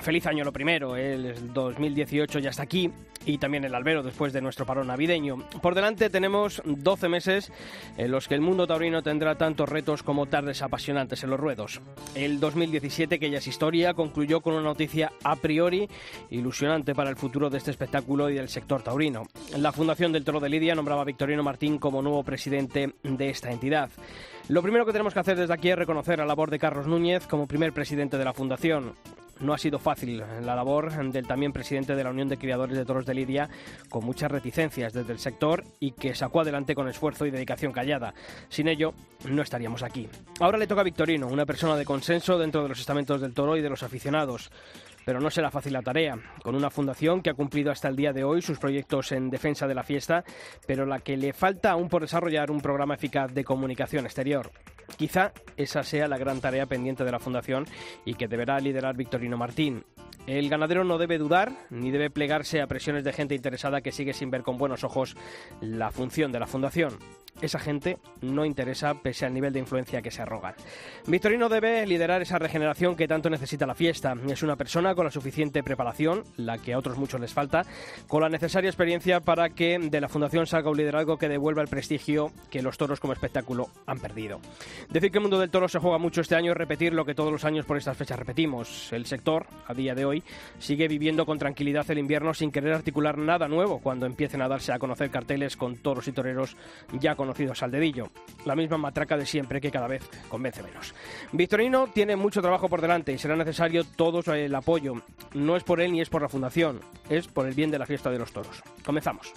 Feliz año lo primero, el 2018 ya está aquí y también el albero después de nuestro parón navideño. Por delante tenemos 12 meses en los que el mundo taurino tendrá tantos retos como tardes apasionantes en los ruedos. El 2017, que ya es historia, concluyó con una noticia a priori ilusionante para el futuro de este espectáculo y del sector taurino. La Fundación del Toro de Lidia nombraba a Victorino Martín como nuevo presidente de esta entidad. Lo primero que tenemos que hacer desde aquí es reconocer la labor de Carlos Núñez como primer presidente de la Fundación. No ha sido fácil la labor del también presidente de la Unión de Criadores de Toros de Lidia, con muchas reticencias desde el sector y que sacó adelante con esfuerzo y dedicación callada. Sin ello, no estaríamos aquí. Ahora le toca a Victorino, una persona de consenso dentro de los estamentos del toro y de los aficionados pero no será fácil la tarea, con una fundación que ha cumplido hasta el día de hoy sus proyectos en defensa de la fiesta, pero la que le falta aún por desarrollar un programa eficaz de comunicación exterior. Quizá esa sea la gran tarea pendiente de la fundación y que deberá liderar Victorino Martín. El ganadero no debe dudar ni debe plegarse a presiones de gente interesada que sigue sin ver con buenos ojos la función de la fundación esa gente no interesa pese al nivel de influencia que se arrogan. Victorino debe liderar esa regeneración que tanto necesita la fiesta. Es una persona con la suficiente preparación, la que a otros muchos les falta, con la necesaria experiencia para que de la Fundación salga un liderazgo que devuelva el prestigio que los toros como espectáculo han perdido. Decir que el mundo del toro se juega mucho este año es repetir lo que todos los años por estas fechas repetimos. El sector, a día de hoy, sigue viviendo con tranquilidad el invierno sin querer articular nada nuevo cuando empiecen a darse a conocer carteles con toros y toreros ya con conocidos al dedillo. La misma matraca de siempre que cada vez convence menos. Victorino tiene mucho trabajo por delante y será necesario todo el apoyo. No es por él ni es por la Fundación, es por el bien de la fiesta de los toros. Comenzamos.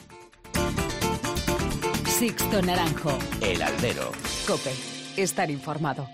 Sixto Naranjo. El albero. Cope. Estar informado.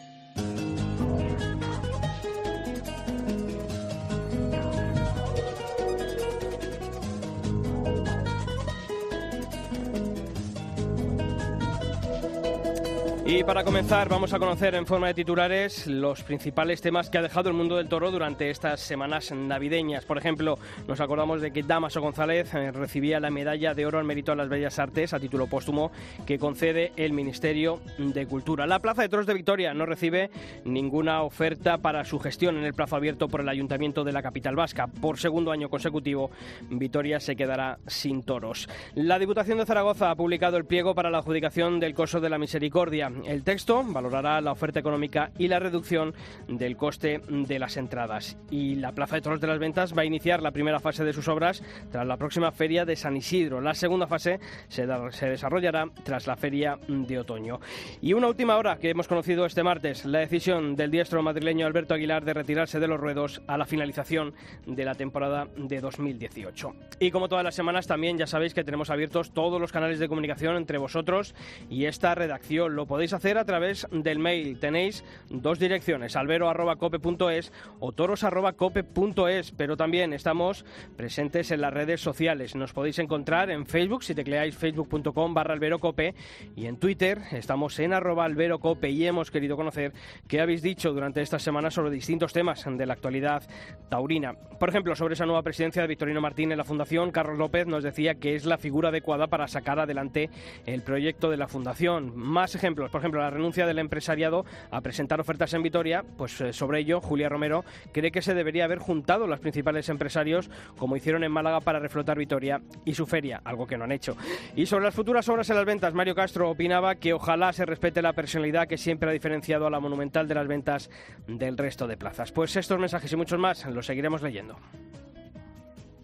Y para comenzar vamos a conocer en forma de titulares los principales temas que ha dejado el mundo del toro durante estas semanas navideñas. Por ejemplo, nos acordamos de que Damaso González eh, recibía la medalla de oro al mérito a las bellas artes a título póstumo que concede el Ministerio de Cultura. La Plaza de Toros de Victoria no recibe ninguna oferta para su gestión en el plazo abierto por el Ayuntamiento de la capital vasca. Por segundo año consecutivo, Vitoria se quedará sin toros. La Diputación de Zaragoza ha publicado el pliego para la adjudicación del coso de la misericordia. El texto valorará la oferta económica y la reducción del coste de las entradas. Y la Plaza de Toros de las Ventas va a iniciar la primera fase de sus obras tras la próxima feria de San Isidro. La segunda fase se, desarrollará tras la feria de otoño. Y una última hora que hemos conocido este martes, la decisión del diestro madrileño Alberto Aguilar de retirarse de los ruedos a la finalización de la temporada de 2018. Y como todas las semanas también ya sabéis que tenemos abiertos todos los canales de comunicación entre vosotros y esta redacción. Lo podéis hacer a través del mail. Tenéis dos direcciones, albero.cope.es o toros.cope.es, pero también estamos presentes en las redes sociales. Nos podéis encontrar en Facebook si tecleáis facebook.com barra alberocope y en Twitter estamos en arroba alberocope y hemos querido conocer qué habéis dicho durante esta semana sobre distintos temas de la actualidad taurina. Por ejemplo, sobre esa nueva presidencia de Victorino Martín en la Fundación, Carlos López nos decía que es la figura adecuada para sacar adelante el proyecto de la Fundación. Más ejemplos, por ejemplo, la renuncia del empresariado a presentar ofertas en Vitoria, pues eh, sobre ello Julia Romero cree que se debería haber juntado los principales empresarios como hicieron en Málaga para reflotar Vitoria y su feria, algo que no han hecho. Y sobre las futuras obras en las ventas, Mario Castro opinaba que ojalá se respete la personalidad que siempre ha diferenciado a la monumental de las ventas del resto de plazas. Pues estos mensajes y muchos más los seguiremos leyendo.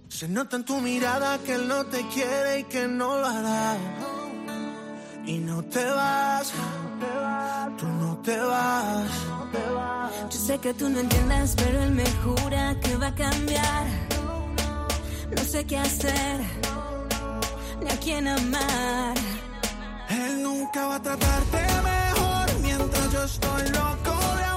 Se nota en tu mirada que no te quiere y que no lo hará y no te vas, tú no te vas. Yo sé que tú no entiendes, pero él me jura que va a cambiar. No sé qué hacer, ni a quién amar. Él nunca va a tratarte mejor mientras yo estoy loco de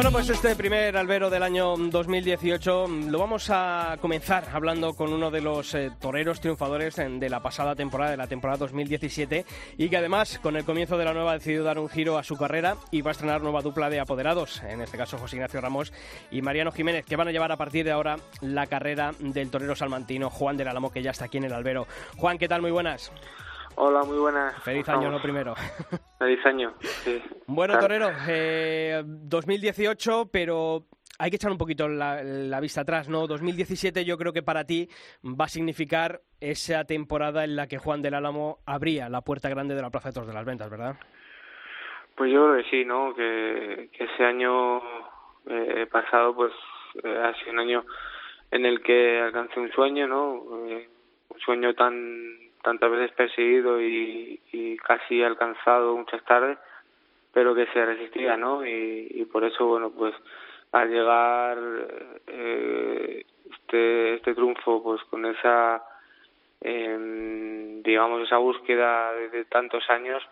Bueno, pues este primer albero del año 2018 lo vamos a comenzar hablando con uno de los eh, toreros triunfadores de la pasada temporada, de la temporada 2017, y que además con el comienzo de la nueva ha decidido dar un giro a su carrera y va a estrenar nueva dupla de apoderados, en este caso José Ignacio Ramos y Mariano Jiménez, que van a llevar a partir de ahora la carrera del torero salmantino Juan del Álamo, que ya está aquí en el albero. Juan, ¿qué tal? Muy buenas. Hola, muy buenas. Feliz año, lo primero. Feliz año, sí. Bueno, Torero, eh, 2018, pero hay que echar un poquito la, vista atrás, ¿no? 2017 yo creo que para ti va a significar esa temporada en la que Juan del Álamo abría la puerta grande de la Plaza de Toros de las Ventas, ¿verdad? Pues yo creo que sí, ¿no? Que, ese año eh, pasado pues eh, ha sido un año en el que alcancé un sueño, ¿no? Eh, un sueño tan tantas veces perseguido y, casi alcanzado muchas tardes, pero que se resistía, ¿no? Y, por eso, bueno, pues al llegar eh, este, este triunfo, pues con esa, eh, digamos, esa búsqueda de tantos años,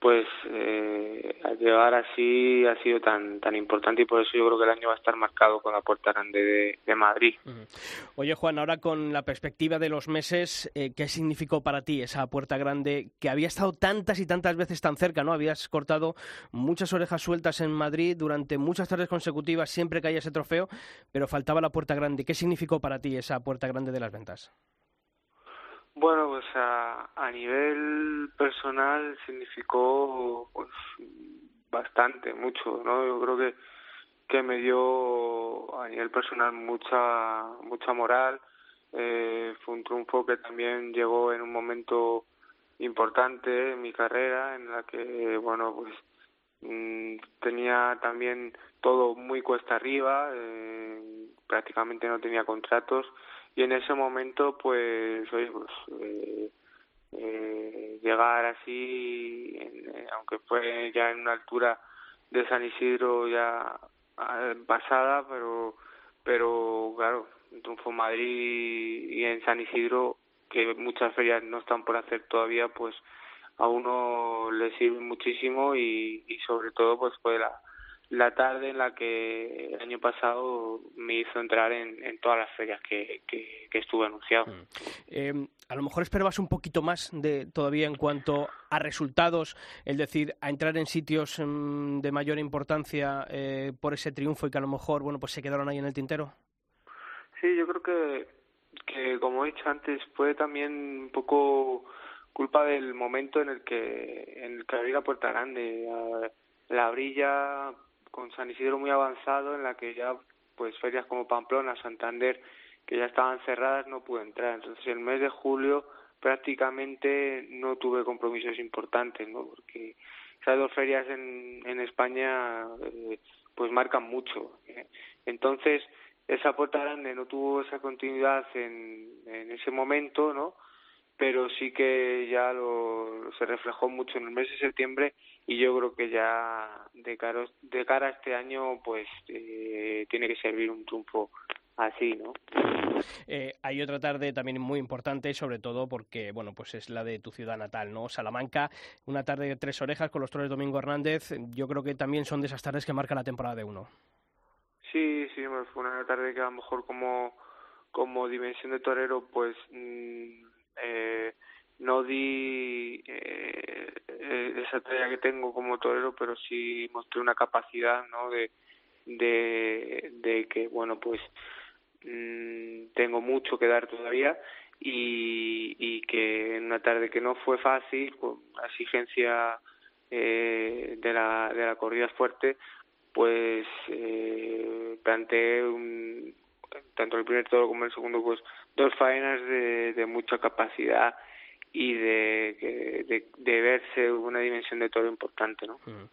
pues eh, al llegar así ha sido tan tan importante y por eso yo creo que el año va a estar marcado con la puerta grande de, Madrid. Oye Juan, ahora con la perspectiva de los meses, eh, ¿qué significó para ti esa puerta grande que había estado tantas y tantas veces tan cerca, ¿no? Habías cortado muchas orejas sueltas en Madrid durante muchas tardes consecutivas, siempre que haya ese trofeo, pero faltaba la puerta grande. ¿Qué significó para ti esa puerta grande de las ventas? Bueno, pues a, a nivel personal significó pues bastante, mucho, ¿no? Yo creo que que me dio a nivel personal mucha mucha moral. Eh, fue un triunfo que también llegó en un momento importante en mi carrera, en la que bueno pues mm, tenía también todo muy cuesta arriba, eh, prácticamente no tenía contratos y en ese momento pues oye pues eh, eh, llegar así eh, aunque fue ya en una altura de San Isidro ya ah, pasada pero pero claro en triunfo Madrid y en San Isidro que muchas ferias no están por hacer todavía pues a uno le sirve muchísimo y, y sobre todo pues fue la la tarde en la que el año pasado me hizo entrar en, en todas las ferias que, que, estuve anunciado. Mm. Eh, a lo mejor esperabas un poquito más de todavía en cuanto a resultados, es decir, a entrar en sitios mm, de mayor importancia eh, por ese triunfo y que a lo mejor, bueno, pues se quedaron ahí en el tintero. Sí, yo creo que, que como he dicho antes, fue también un poco culpa del momento en el que en el que abrí la puerta grande. La brilla con San Isidro muy avanzado en la que ya pues ferias como Pamplona, Santander, que ya estaban cerradas, no pude entrar. Entonces el mes de julio prácticamente no tuve compromisos importantes, ¿no? Porque esas dos ferias en, en España eh, pues marcan mucho. Entonces esa puerta grande no tuvo esa continuidad en, en ese momento, ¿no? pero sí que ya lo, se reflejó mucho en el mes de septiembre y yo creo que ya de cara, de cara a este año pues eh, tiene que servir un triunfo así, ¿no? Eh, hay otra tarde también muy importante, sobre todo porque, bueno, pues es la de tu ciudad natal, ¿no? Salamanca, una tarde de tres orejas con los Torres Domingo Hernández, yo creo que también son de esas tardes que marcan la temporada de uno. Sí, sí, fue una tarde que a lo mejor como, como dimensión de torero, pues... Mm, eh, no di eh, esa tarea que tengo como torero, pero sí mostré una capacidad, ¿no? De, de, de que, bueno, pues mm, tengo mucho que dar todavía y, y que en una tarde que no fue fácil, con la exigencia eh, de, la, de la corrida fuerte, pues eh, planteé un, tanto el primer toro como el segundo, pues dos faenas de, de mucha capacidad y de, de, de, verse una dimensión de toro importante, ¿no? Mm.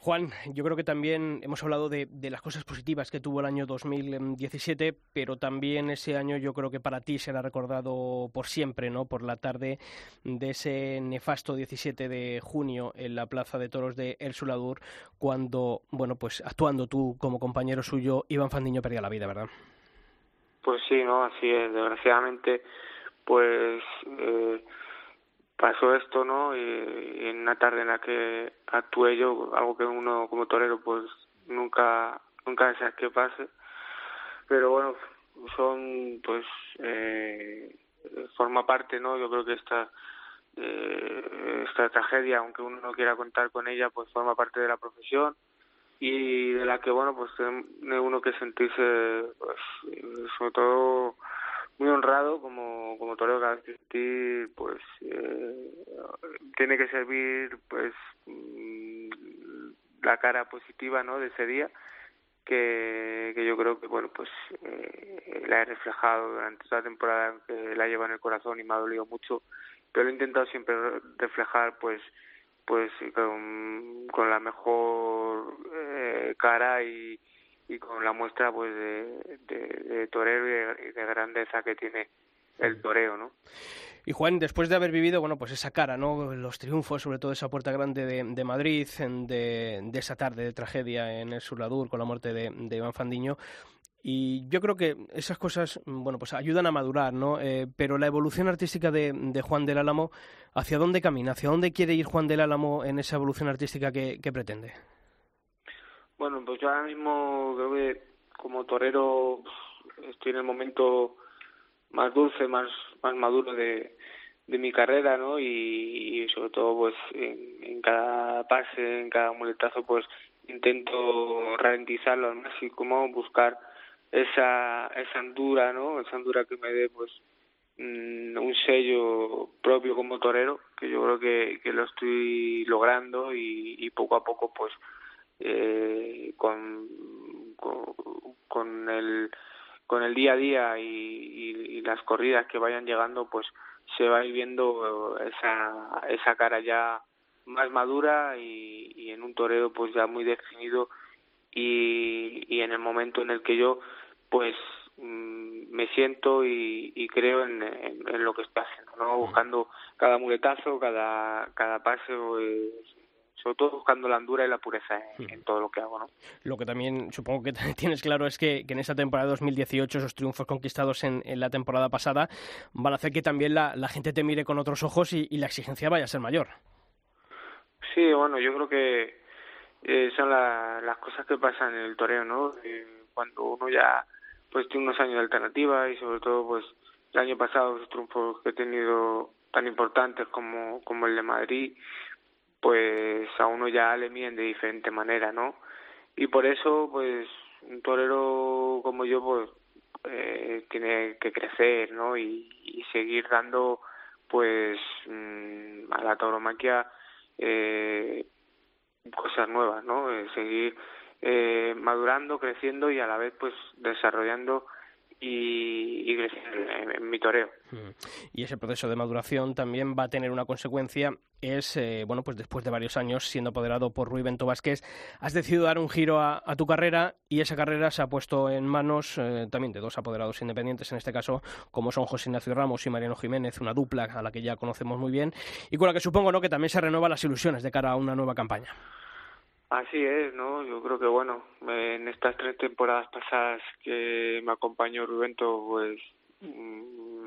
Juan, yo creo que también hemos hablado de, de, las cosas positivas que tuvo el año 2017, pero también ese año yo creo que para ti será recordado por siempre, ¿no? Por la tarde de ese nefasto 17 de junio en la Plaza de Toros de El Suladur, cuando, bueno, pues actuando tú como compañero suyo, Iván Fandiño perdía la vida, ¿verdad? Pues sí, ¿no? Así es. Desgraciadamente, pues eh, pasó esto, ¿no? Y, en una tarde en la que actué yo, algo que uno como torero, pues nunca nunca deseas que pase pero bueno son pues eh, forma parte no yo creo que esta eh, esta tragedia aunque uno no quiera contar con ella pues forma parte de la profesión y de la que bueno pues tiene uno que sentirse pues sobre todo muy honrado como como torero que pues eh, tiene que servir pues mm, la cara positiva no de ese día que, que yo creo que bueno pues eh, la he reflejado durante toda la temporada que la lleva en el corazón y me ha dolido mucho pero lo he intentado siempre reflejar pues pues con, con la mejor eh, cara y, y con la muestra pues de, de, torero y de, grandeza que tiene el toreo, ¿no? Y Juan, después de haber vivido, bueno, pues esa cara, ¿no? Los triunfos, sobre todo esa puerta grande de, Madrid, de, esa tarde de tragedia en el Surladur con la muerte de, de Iván Fandiño, y yo creo que esas cosas, bueno, pues ayudan a madurar, ¿no? Eh, pero la evolución artística de, de, Juan del Álamo, ¿hacia dónde camina? ¿Hacia dónde quiere ir Juan del Álamo en esa evolución artística que, que pretende? Bueno, pues yo ahora mismo creo que como torero estoy en el momento más dulce, más más maduro de, de mi carrera, ¿no? Y, sobre todo, pues en, cada pase, en cada muletazo, pues intento ralentizarlo al máximo, buscar esa esa andura, ¿no? Esa andura que me dé, pues mm, un sello propio como torero, que yo creo que, que lo estoy logrando y poco a poco, pues eh, con, con, con el con el día a día y, y, y, las corridas que vayan llegando pues se va a ir viendo esa esa cara ya más madura y, y en un toreo pues ya muy definido y, y en el momento en el que yo pues mm, me siento y, y creo en, en, en, lo que estoy haciendo no buscando cada muletazo cada cada pase pues, sobre todo buscando la andura y la pureza en, en, todo lo que hago. ¿no? Lo que también supongo que tienes claro es que, que en esa temporada 2018, esos triunfos conquistados en, en, la temporada pasada, van a hacer que también la, la gente te mire con otros ojos y, y, la exigencia vaya a ser mayor. Sí, bueno, yo creo que eh, son la, las cosas que pasan en el toreo, ¿no? Eh, cuando uno ya pues tiene unos años de alternativa y sobre todo pues el año pasado los triunfos que he tenido tan importantes como, como el de Madrid pues a uno ya le miden de diferente manera, ¿no? Y por eso, pues, un torero como yo, pues, eh, tiene que crecer, ¿no? Y, seguir dando, pues, mmm, a la tauromaquia eh, cosas nuevas, ¿no? Eh, seguir eh, madurando, creciendo y a la vez, pues, desarrollando y, y en, mi toreo. Y ese proceso de maduración también va a tener una consecuencia, es, eh, bueno, pues después de varios años siendo apoderado por Rui Bento Vázquez, has decidido dar un giro a, a tu carrera y esa carrera se ha puesto en manos eh, también de dos apoderados independientes, en este caso, como son José Ignacio Ramos y Mariano Jiménez, una dupla a la que ya conocemos muy bien y con la que supongo ¿no? que también se renuevan las ilusiones de cara a una nueva campaña. Así es, ¿no? Yo creo que, bueno, en estas tres temporadas pasadas que me acompañó Rubento, pues mmm,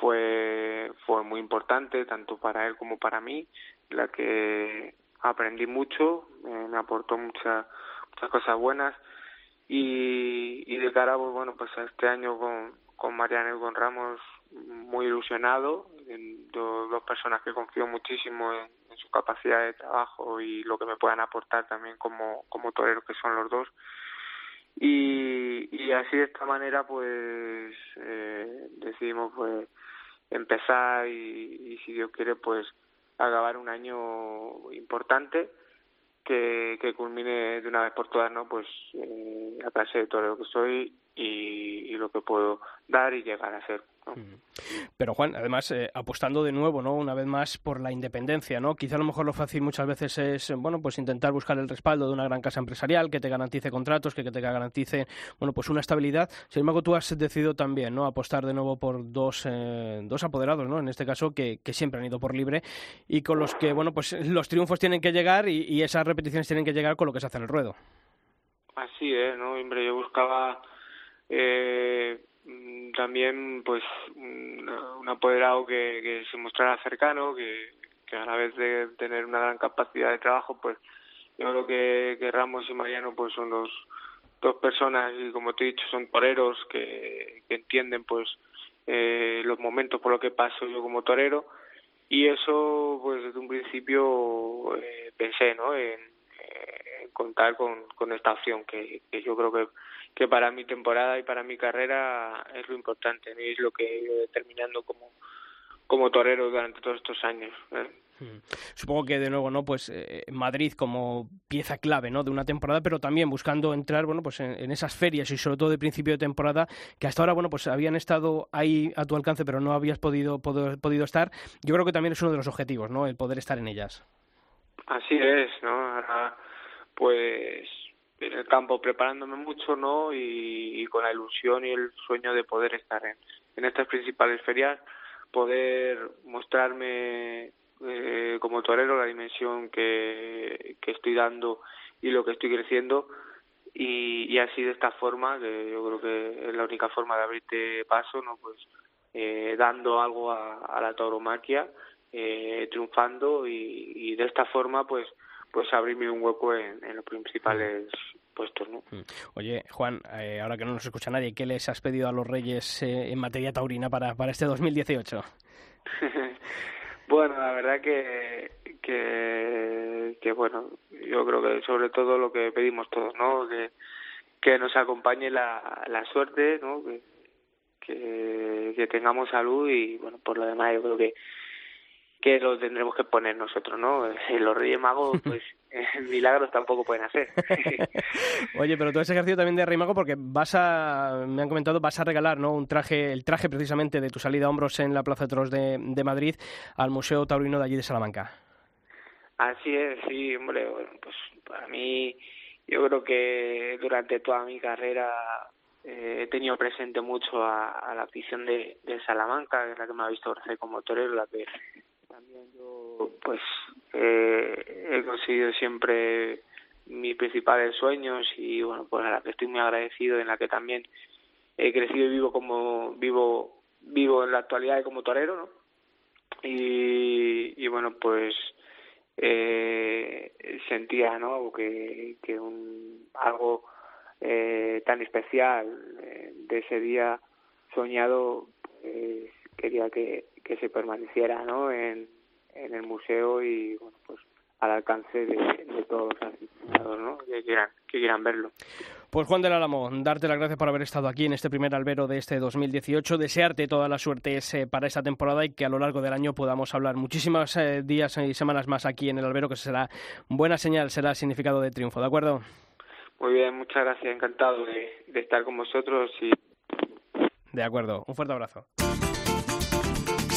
fue, fue muy importante, tanto para él como para mí, la que aprendí mucho, eh, me aportó muchas muchas cosas buenas y, y de cara, pues, bueno, pues este año con, con Mariano y con Ramos, muy ilusionado, en dos, personas que confío muchísimo en, su capacidad de trabajo y lo que me puedan aportar también como, como toreros que son los dos. Y, y así de esta manera pues eh, decidimos pues empezar y, si Dios quiere pues acabar un año importante que, que culmine de una vez por todas no pues eh, la clase de torero que soy y, y lo que puedo dar y llegar a ser pero Juan, además eh, apostando de nuevo, ¿no? Una vez más por la independencia, ¿no? Quizá a lo mejor lo fácil muchas veces es, bueno, pues intentar buscar el respaldo de una gran casa empresarial que te garantice contratos, que, que te garantice, bueno, pues una estabilidad. Sin embargo, tú has decidido también, ¿no? Apostar de nuevo por dos, eh, dos apoderados, ¿no? En este caso que, que, siempre han ido por libre y con los que, bueno, pues los triunfos tienen que llegar y, y esas repeticiones tienen que llegar con lo que se hace en el ruedo. Así es, ¿no? Hombre, yo buscaba eh también pues un, apoderado que, se mostrara cercano, que, a la vez de tener una gran capacidad de trabajo, pues Yo creo que, que Ramos y Mariano pues son dos, dos personas y como te he dicho son toreros que, entienden pues eh, los momentos por los que paso yo como torero y eso pues desde un principio eh, pensé ¿no? en, en contar con, con esta opción que yo creo que que para mi temporada y para mi carrera es lo importante ¿no? y es lo que he ido determinando como como torero durante todos estos años ¿eh? Mm. Supongo que de nuevo, ¿no? Pues eh, Madrid como pieza clave, ¿no? De una temporada, pero también buscando entrar, bueno, pues en, en, esas ferias y sobre todo de principio de temporada que hasta ahora, bueno, pues habían estado ahí a tu alcance, pero no habías podido, podido, podido estar. Yo creo que también es uno de los objetivos, ¿no? El poder estar en ellas. Así es, ¿no? Ahora, pues en el campo preparándome mucho, ¿no? Y, con la ilusión y el sueño de poder estar en, en estas principales ferias, poder mostrarme eh, como torero la dimensión que, que estoy dando y lo que estoy creciendo y, y así de esta forma que yo creo que es la única forma de abrirte paso no pues eh, dando algo a, a la tauromaquia eh, triunfando y, y de esta forma pues pues abrirme un hueco en, en los principales puestos, ¿no? Oye, Juan, eh, ahora que no nos escucha nadie, ¿qué les has pedido a los Reyes eh, en materia taurina para, para este 2018? Bueno, la verdad que, que, que bueno, yo creo que sobre todo lo que pedimos todos, ¿no? Que, que nos acompañe la, la suerte, ¿no? Que, que, que tengamos salud y bueno, por lo demás yo creo que que lo tendremos que poner nosotros, ¿no? Los Reyes Magos, pues milagros tampoco pueden hacer. Oye, pero todo ese ejercicio también de Rey Mago, porque vas a, me han comentado, vas a regalar, ¿no? Un traje, el traje precisamente de tu salida a hombros en la Plaza de Toros de, de Madrid al Museo Taurino de allí de Salamanca. Así es, sí, hombre, bueno, pues para mí, yo creo que durante toda mi carrera eh, he tenido presente mucho a, a la afición de, de Salamanca, que es la que me ha visto crecer como torero, la que también yo pues eh, he conseguido siempre mis principales sueños y bueno pues a la que estoy muy agradecido en la que también he crecido y vivo como vivo vivo en la actualidad como torero no y, bueno pues eh, sentía no que, que un algo eh, tan especial eh, de ese día soñado pues quería que, que se permaneciera ¿no? en, en el museo y bueno pues al alcance de, de todos los aficionados ¿no? que quieran que quieran verlo pues Juan del Álamo, darte las gracias por haber estado aquí en este primer albero de este 2018, desearte toda la suerte eh, para esta temporada y que a lo largo del año podamos hablar muchísimos eh, días y semanas más aquí en el albero, que será buena señal, será significado de triunfo, ¿de acuerdo? Muy bien, muchas gracias, encantado de, de estar con vosotros y... De acuerdo, un fuerte abrazo.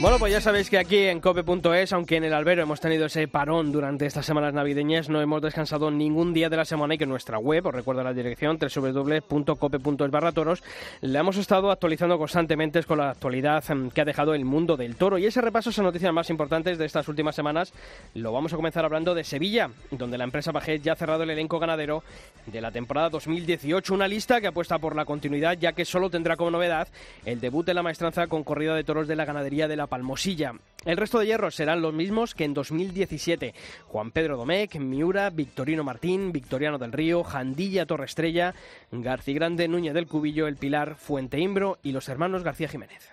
Bueno, pues ya sabéis que aquí en cope.es, aunque en el albero hemos tenido ese parón durante estas semanas navideñas, no hemos descansado ningún día de la semana y que nuestra web, os recuerdo la dirección www.cope.es barra toros, le hemos estado actualizando constantemente con la actualidad em, que ha dejado el mundo del toro. Y ese repaso son noticias más importantes de estas últimas semanas. Lo vamos a comenzar hablando de Sevilla, donde la empresa Bajet ya ha cerrado el elenco ganadero de la temporada 2018. Una lista que apuesta por la continuidad, ya que solo tendrá como novedad el debut de la maestranza con corrida de toros de la ganadería de la Palmosilla. El resto de hierros serán los mismos que en 2017. Juan Pedro Domecq, Miura, Victorino Martín, Victoriano del Río, Jandilla Torre Estrella, García Grande, Núñez del Cubillo, El Pilar, Fuente Imbro y los hermanos García Jiménez.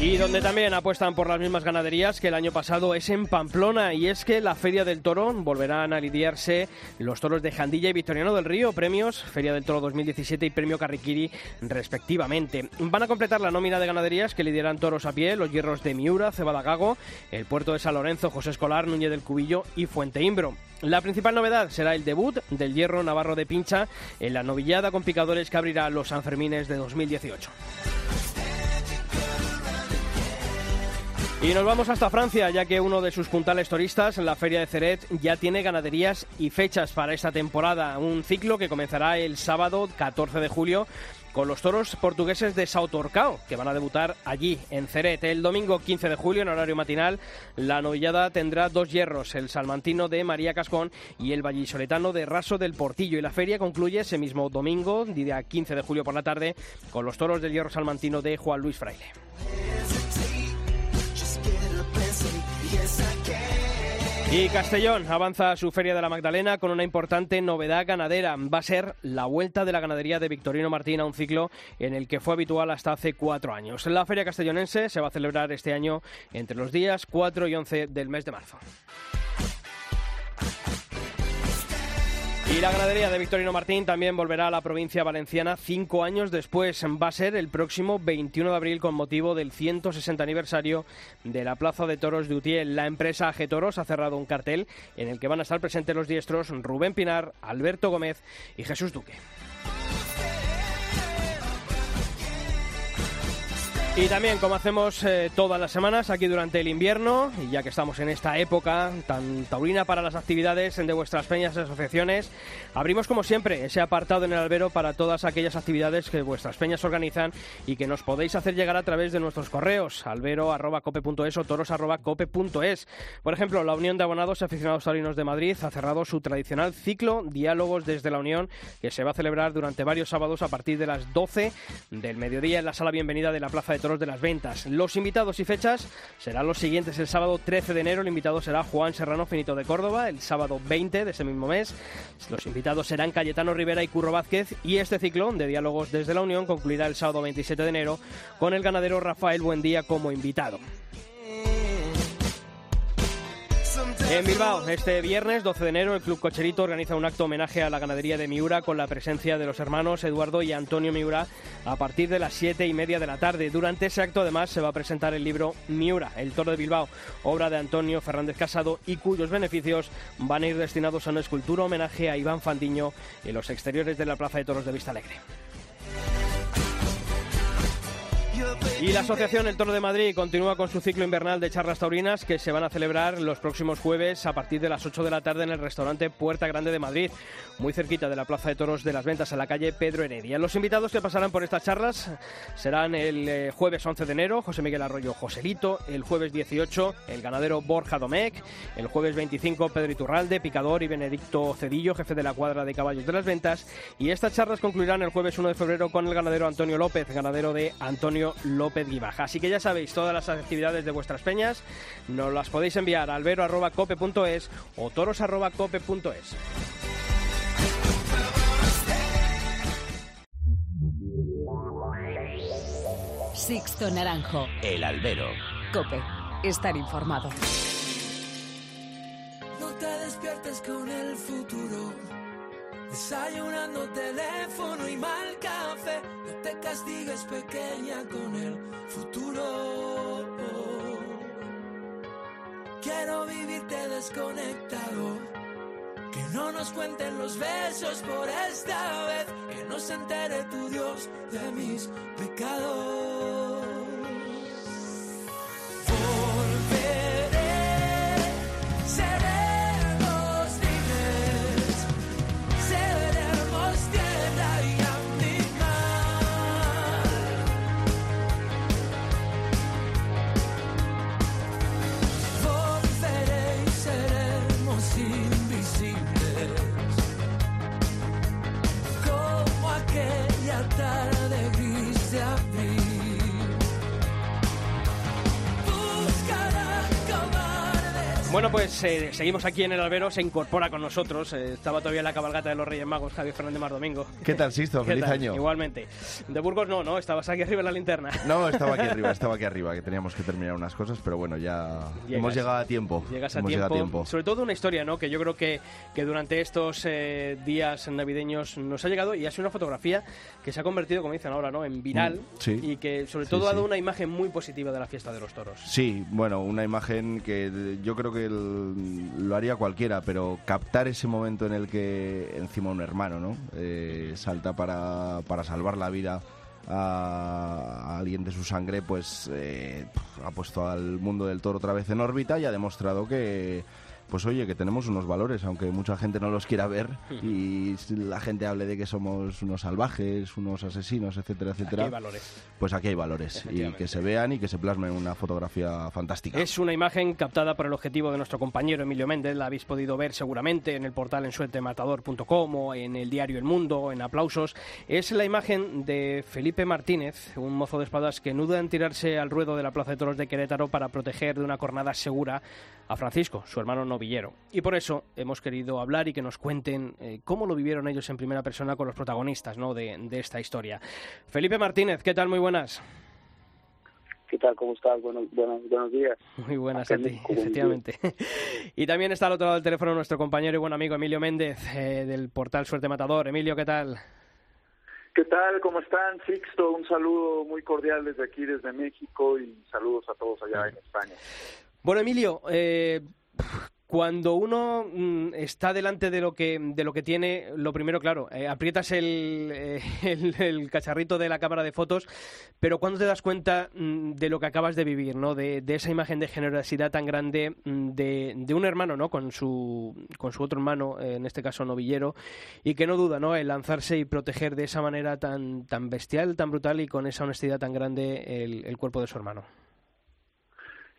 Y donde también apuestan por las mismas ganaderías que el año pasado es en Pamplona y es que la Feria del Toro volverán a lidiarse los toros de Jandilla y Victoriano del Río, premios Feria del Toro 2017 y Premio Carriquiri respectivamente. Van a completar la nómina de ganaderías que lideran toros a pie, los hierros de Miura, Cebada Gago, el puerto de San Lorenzo, José Escolar, Núñez del Cubillo y Fuente Imbro. La principal novedad será el debut del hierro Navarro de Pincha en la novillada con picadores que abrirá los Sanfermines de 2018. Y nos vamos hasta Francia, ya que uno de sus puntales turistas, la Feria de Ceret, ya tiene ganaderías y fechas para esta temporada. Un ciclo que comenzará el sábado 14 de julio con los toros portugueses de Sao Torcao, que van a debutar allí, en Ceret. El domingo 15 de julio, en horario matinal, la novillada tendrá dos hierros, el salmantino de María Cascón y el vallisoletano de Raso del Portillo. Y la feria concluye ese mismo domingo, día 15 de julio por la tarde, con los toros del hierro salmantino de Juan Luis Fraile. Y Castellón avanza su Feria de la Magdalena con una importante novedad ganadera. Va a ser la vuelta de la ganadería de Victorino Martín a un ciclo en el que fue habitual hasta hace cuatro años. La Feria Castellonense se va a celebrar este año entre los días 4 y 11 del mes de marzo. Y la ganadería de Victorino Martín también volverá a la provincia valenciana cinco años después. Va a ser el próximo 21 de abril con motivo del 160 aniversario de la Plaza de Toros de Utiel. La empresa AG Toros ha cerrado un cartel en el que van a estar presentes los diestros Rubén Pinar, Alberto Gómez y Jesús Duque. Y también, como hacemos eh, todas las semanas aquí durante el invierno, y ya que estamos en esta época tan taurina para las actividades de vuestras peñas y asociaciones, abrimos como siempre ese apartado en el albero para todas aquellas actividades que vuestras peñas organizan y que nos podéis hacer llegar a través de nuestros correos, albero.cope.es o toros.cope.es. Por ejemplo, la Unión de Abonados y Aficionados Taurinos de Madrid ha cerrado su tradicional ciclo Diálogos desde la Unión, que se va a celebrar durante varios sábados a partir de las 12 del mediodía en la sala bienvenida de la Plaza de Toros de las ventas. Los invitados y fechas serán los siguientes. El sábado 13 de enero el invitado será Juan Serrano Finito de Córdoba. El sábado 20 de ese mismo mes los invitados serán Cayetano Rivera y Curro Vázquez. Y este ciclón de diálogos desde la Unión concluirá el sábado 27 de enero con el ganadero Rafael Buendía como invitado. En Bilbao, este viernes 12 de enero, el Club Cocherito organiza un acto homenaje a la ganadería de Miura con la presencia de los hermanos Eduardo y Antonio Miura a partir de las siete y media de la tarde. Durante ese acto, además, se va a presentar el libro Miura, el toro de Bilbao, obra de Antonio Fernández Casado y cuyos beneficios van a ir destinados a una escultura homenaje a Iván Fandiño en los exteriores de la Plaza de Toros de Vista Alegre. Y la Asociación El Toro de Madrid continúa con su ciclo invernal de charlas taurinas que se van a celebrar los próximos jueves a partir de las 8 de la tarde en el restaurante Puerta Grande de Madrid, muy cerquita de la Plaza de Toros de las Ventas, en la calle Pedro Heredia. Los invitados que pasarán por estas charlas serán el eh, jueves 11 de enero José Miguel Arroyo Joselito, el jueves 18 el ganadero Borja Domecq, el jueves 25 Pedro Iturralde, Picador y Benedicto Cedillo, jefe de la cuadra de caballos de las Ventas. Y estas charlas concluirán el jueves 1 de febrero con el ganadero Antonio López, ganadero de Antonio López Así que ya sabéis, todas las actividades de vuestras peñas nos las podéis enviar a albero.cope.es o toros.cope.es. Sixto Naranjo. El albero. Cope. Estar informado. No te despiertes con el futuro. Desayunando teléfono y mal café. No te castigues pequeña con el futuro. Quiero vivirte desconectado. Que no nos cuenten los besos por esta vez. Que no se entere tu Dios de mis pecados. Volveré, seremos Bueno, pues eh, seguimos aquí en el albero, se incorpora con nosotros. eh, estaba todavía en la cabalgata de los Reyes Magos, Javier Fernández Mar Domingo. ¿Qué tal, Sisto? ¿Qué Feliz tal? año. Igualmente. De Burgos no, no, estabas aquí arriba en la linterna. No, estaba aquí arriba, estaba aquí arriba, que teníamos que terminar unas cosas, pero bueno, ya Llegas. hemos llegado a tiempo. Llegas a hemos tiempo, a tiempo. Sobre todo una historia, ¿no? Que yo creo que, que durante estos eh, días navideños nos ha llegado y ha sido una fotografía que se ha convertido, como dicen ahora, ¿no? En viral. Mm, sí. Y que sobre Sí, todo ha dado una imagen muy positiva de la fiesta de los toros. Sí, bueno, una imagen que yo creo que lo haría cualquiera, pero captar ese momento en el que encima un hermano, ¿no? Eh, salta para, para salvar la vida a, a alguien de su sangre, pues eh, ha puesto al mundo del toro otra vez en órbita y ha demostrado que pues oye, que tenemos unos valores, aunque mucha gente no los quiera ver y la gente hable de que somos unos salvajes, unos asesinos, etcétera, etcétera. Aquí hay valores. Pues aquí hay valores y que se vean y que se plasmen en una fotografía fantástica. Es una imagen captada por el objetivo de nuestro compañero Emilio Méndez, la habéis podido ver seguramente en el portal en suertematador.com o en el diario El Mundo, en aplausos. Es la imagen de Felipe Martínez, un mozo de espadas que nuda en tirarse al ruedo de la Plaza de Toros de Querétaro para proteger de una cornada segura a Francisco, su hermano novillero. Y por eso hemos querido hablar y que nos cuenten eh, cómo lo vivieron ellos en primera persona con los protagonistas ¿no? de, de esta historia. Felipe Martínez, ¿qué tal? Muy buenas. ¿Qué tal? ¿Cómo estás? Buenos, buenos, buenos días. Muy buenas Acá a ti, efectivamente. y también está al otro lado del teléfono nuestro compañero y buen amigo Emilio Méndez, eh, del portal Suerte Matador. Emilio, ¿qué tal? ¿Qué tal? ¿Cómo están? Sixto, un saludo muy cordial desde aquí, desde México y saludos a todos allá en España. Bueno, Emilio, eh, cuando uno mm, está delante de lo que de lo que tiene, lo primero, claro, eh, aprietas el, eh, el, cacharrito de la cámara de fotos, pero cuando te das cuenta mm, de lo que acabas de vivir, ¿no? De, esa imagen de generosidad tan grande mm, de, un hermano, ¿no? Con su con su otro hermano, eh, en este caso novillero, y que no duda, ¿no? Lanzarse y proteger de esa manera tan bestial, tan brutal y con esa honestidad tan grande el cuerpo de su hermano.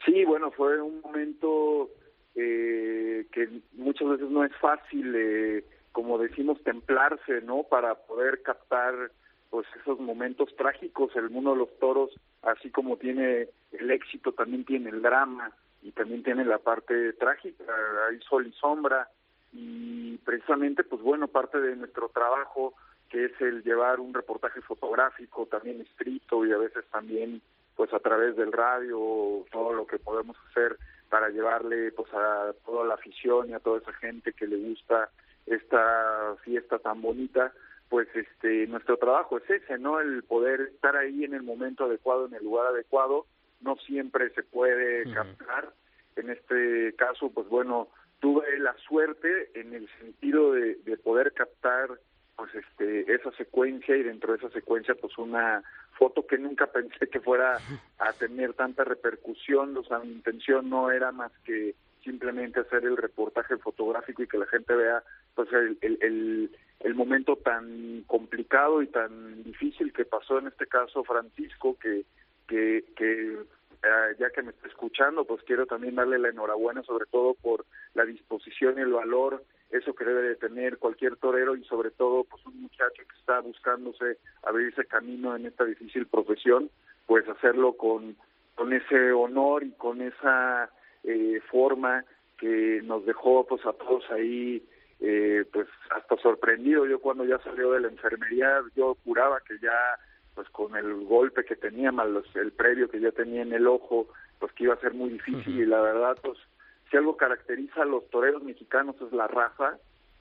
Sí, bueno, fue un momento eh, que muchas veces no es fácil, eh, como decimos, templarse, ¿no? Para poder captar pues esos momentos trágicos. El mundo de los toros, así como tiene el éxito, también tiene el drama y también tiene la parte trágica. Hay sol y sombra y precisamente, pues bueno, parte de nuestro trabajo que es el llevar un reportaje fotográfico también escrito y a veces también pues a través del radio todo lo que podemos hacer para llevarle pues a toda la afición y a toda esa gente que le gusta esta fiesta tan bonita pues este nuestro trabajo es ese no el poder estar ahí en el momento adecuado en el lugar adecuado. No siempre se puede captar. En este caso pues bueno tuve la suerte en el sentido de, de poder captar pues este esa secuencia y dentro de esa secuencia pues una foto que nunca pensé que fuera a tener tanta repercusión, o sea, mi intención no era más que simplemente hacer el reportaje fotográfico y que la gente vea pues el, el, el, momento tan complicado y tan difícil que pasó en este caso Francisco que que, que eh, ya que me está escuchando, pues quiero también darle la enhorabuena sobre todo por la disposición y el valor, eso que debe de tener cualquier torero y sobre todo pues un muchacho que está buscándose abrirse camino en esta difícil profesión, pues hacerlo con, con ese honor y con esa eh, forma que nos dejó pues a todos ahí eh, pues hasta sorprendido. Yo cuando ya salió de la enfermería yo juraba que ya pues con el golpe que tenía más los- el previo que ya tenía en el ojo pues que iba a ser muy difícil y la verdad pues si algo caracteriza a los toreros mexicanos es la raza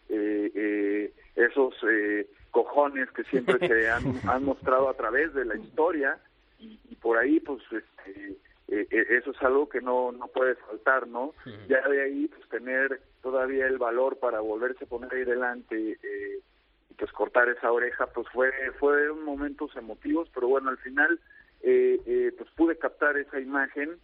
eh, eh, esos eh, cojones que siempre se han, han mostrado a través de la historia y, y por ahí pues este eh, eso es algo que no no puede faltar no ya de ahí pues tener todavía el valor para volverse a poner ahí delante y pues cortar esa oreja pues fue fueron momentos emotivos pero bueno al final eh, eh, pues pude captar esa imagen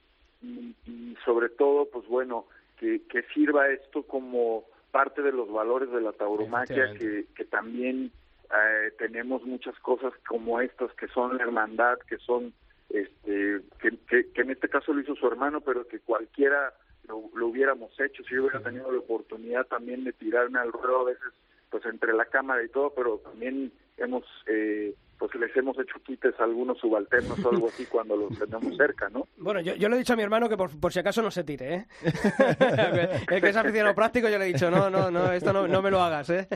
y, y sobre todo pues bueno que, que sirva esto como parte de los valores de la tauromaquia que, que también eh, tenemos muchas cosas como estas que son la hermandad que son este que, que, que en este caso lo hizo su hermano pero que cualquiera lo, lo hubiéramos hecho. Si yo hubiera tenido la oportunidad también de tirarme al ruedo a veces pues entre la cámara y todo pero también hemos eh, pues les hemos hecho quites a algunos subalternos o algo así cuando los tenemos cerca no Bueno, yo, yo le he dicho a mi hermano que por, por si acaso no se tire, ¿eh? el que es aficionado práctico, yo le he dicho, no, no, no, esto no, no me lo hagas, ¿eh?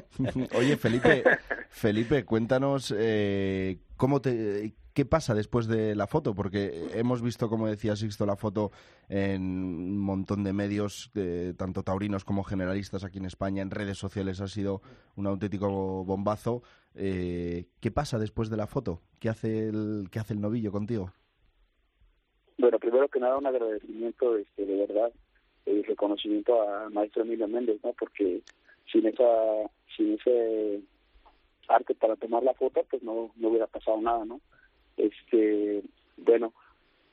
Oye, Felipe, Felipe, cuéntanos eh, cómo te, qué pasa después de la foto, porque hemos visto, como decía Sixto, la foto en un montón de medios, eh, tanto taurinos como generalistas aquí en España, en redes sociales ha sido un auténtico bombazo. Eh, ¿Qué pasa después de la foto? ¿Qué hace el, qué hace el novillo contigo? Bueno, primero que nada un agradecimiento este, de verdad y reconocimiento al maestro Emilio Méndez, ¿no? Porque sin esa sin ese arte para tomar la foto, pues no, no hubiera pasado nada, ¿no? Este, bueno,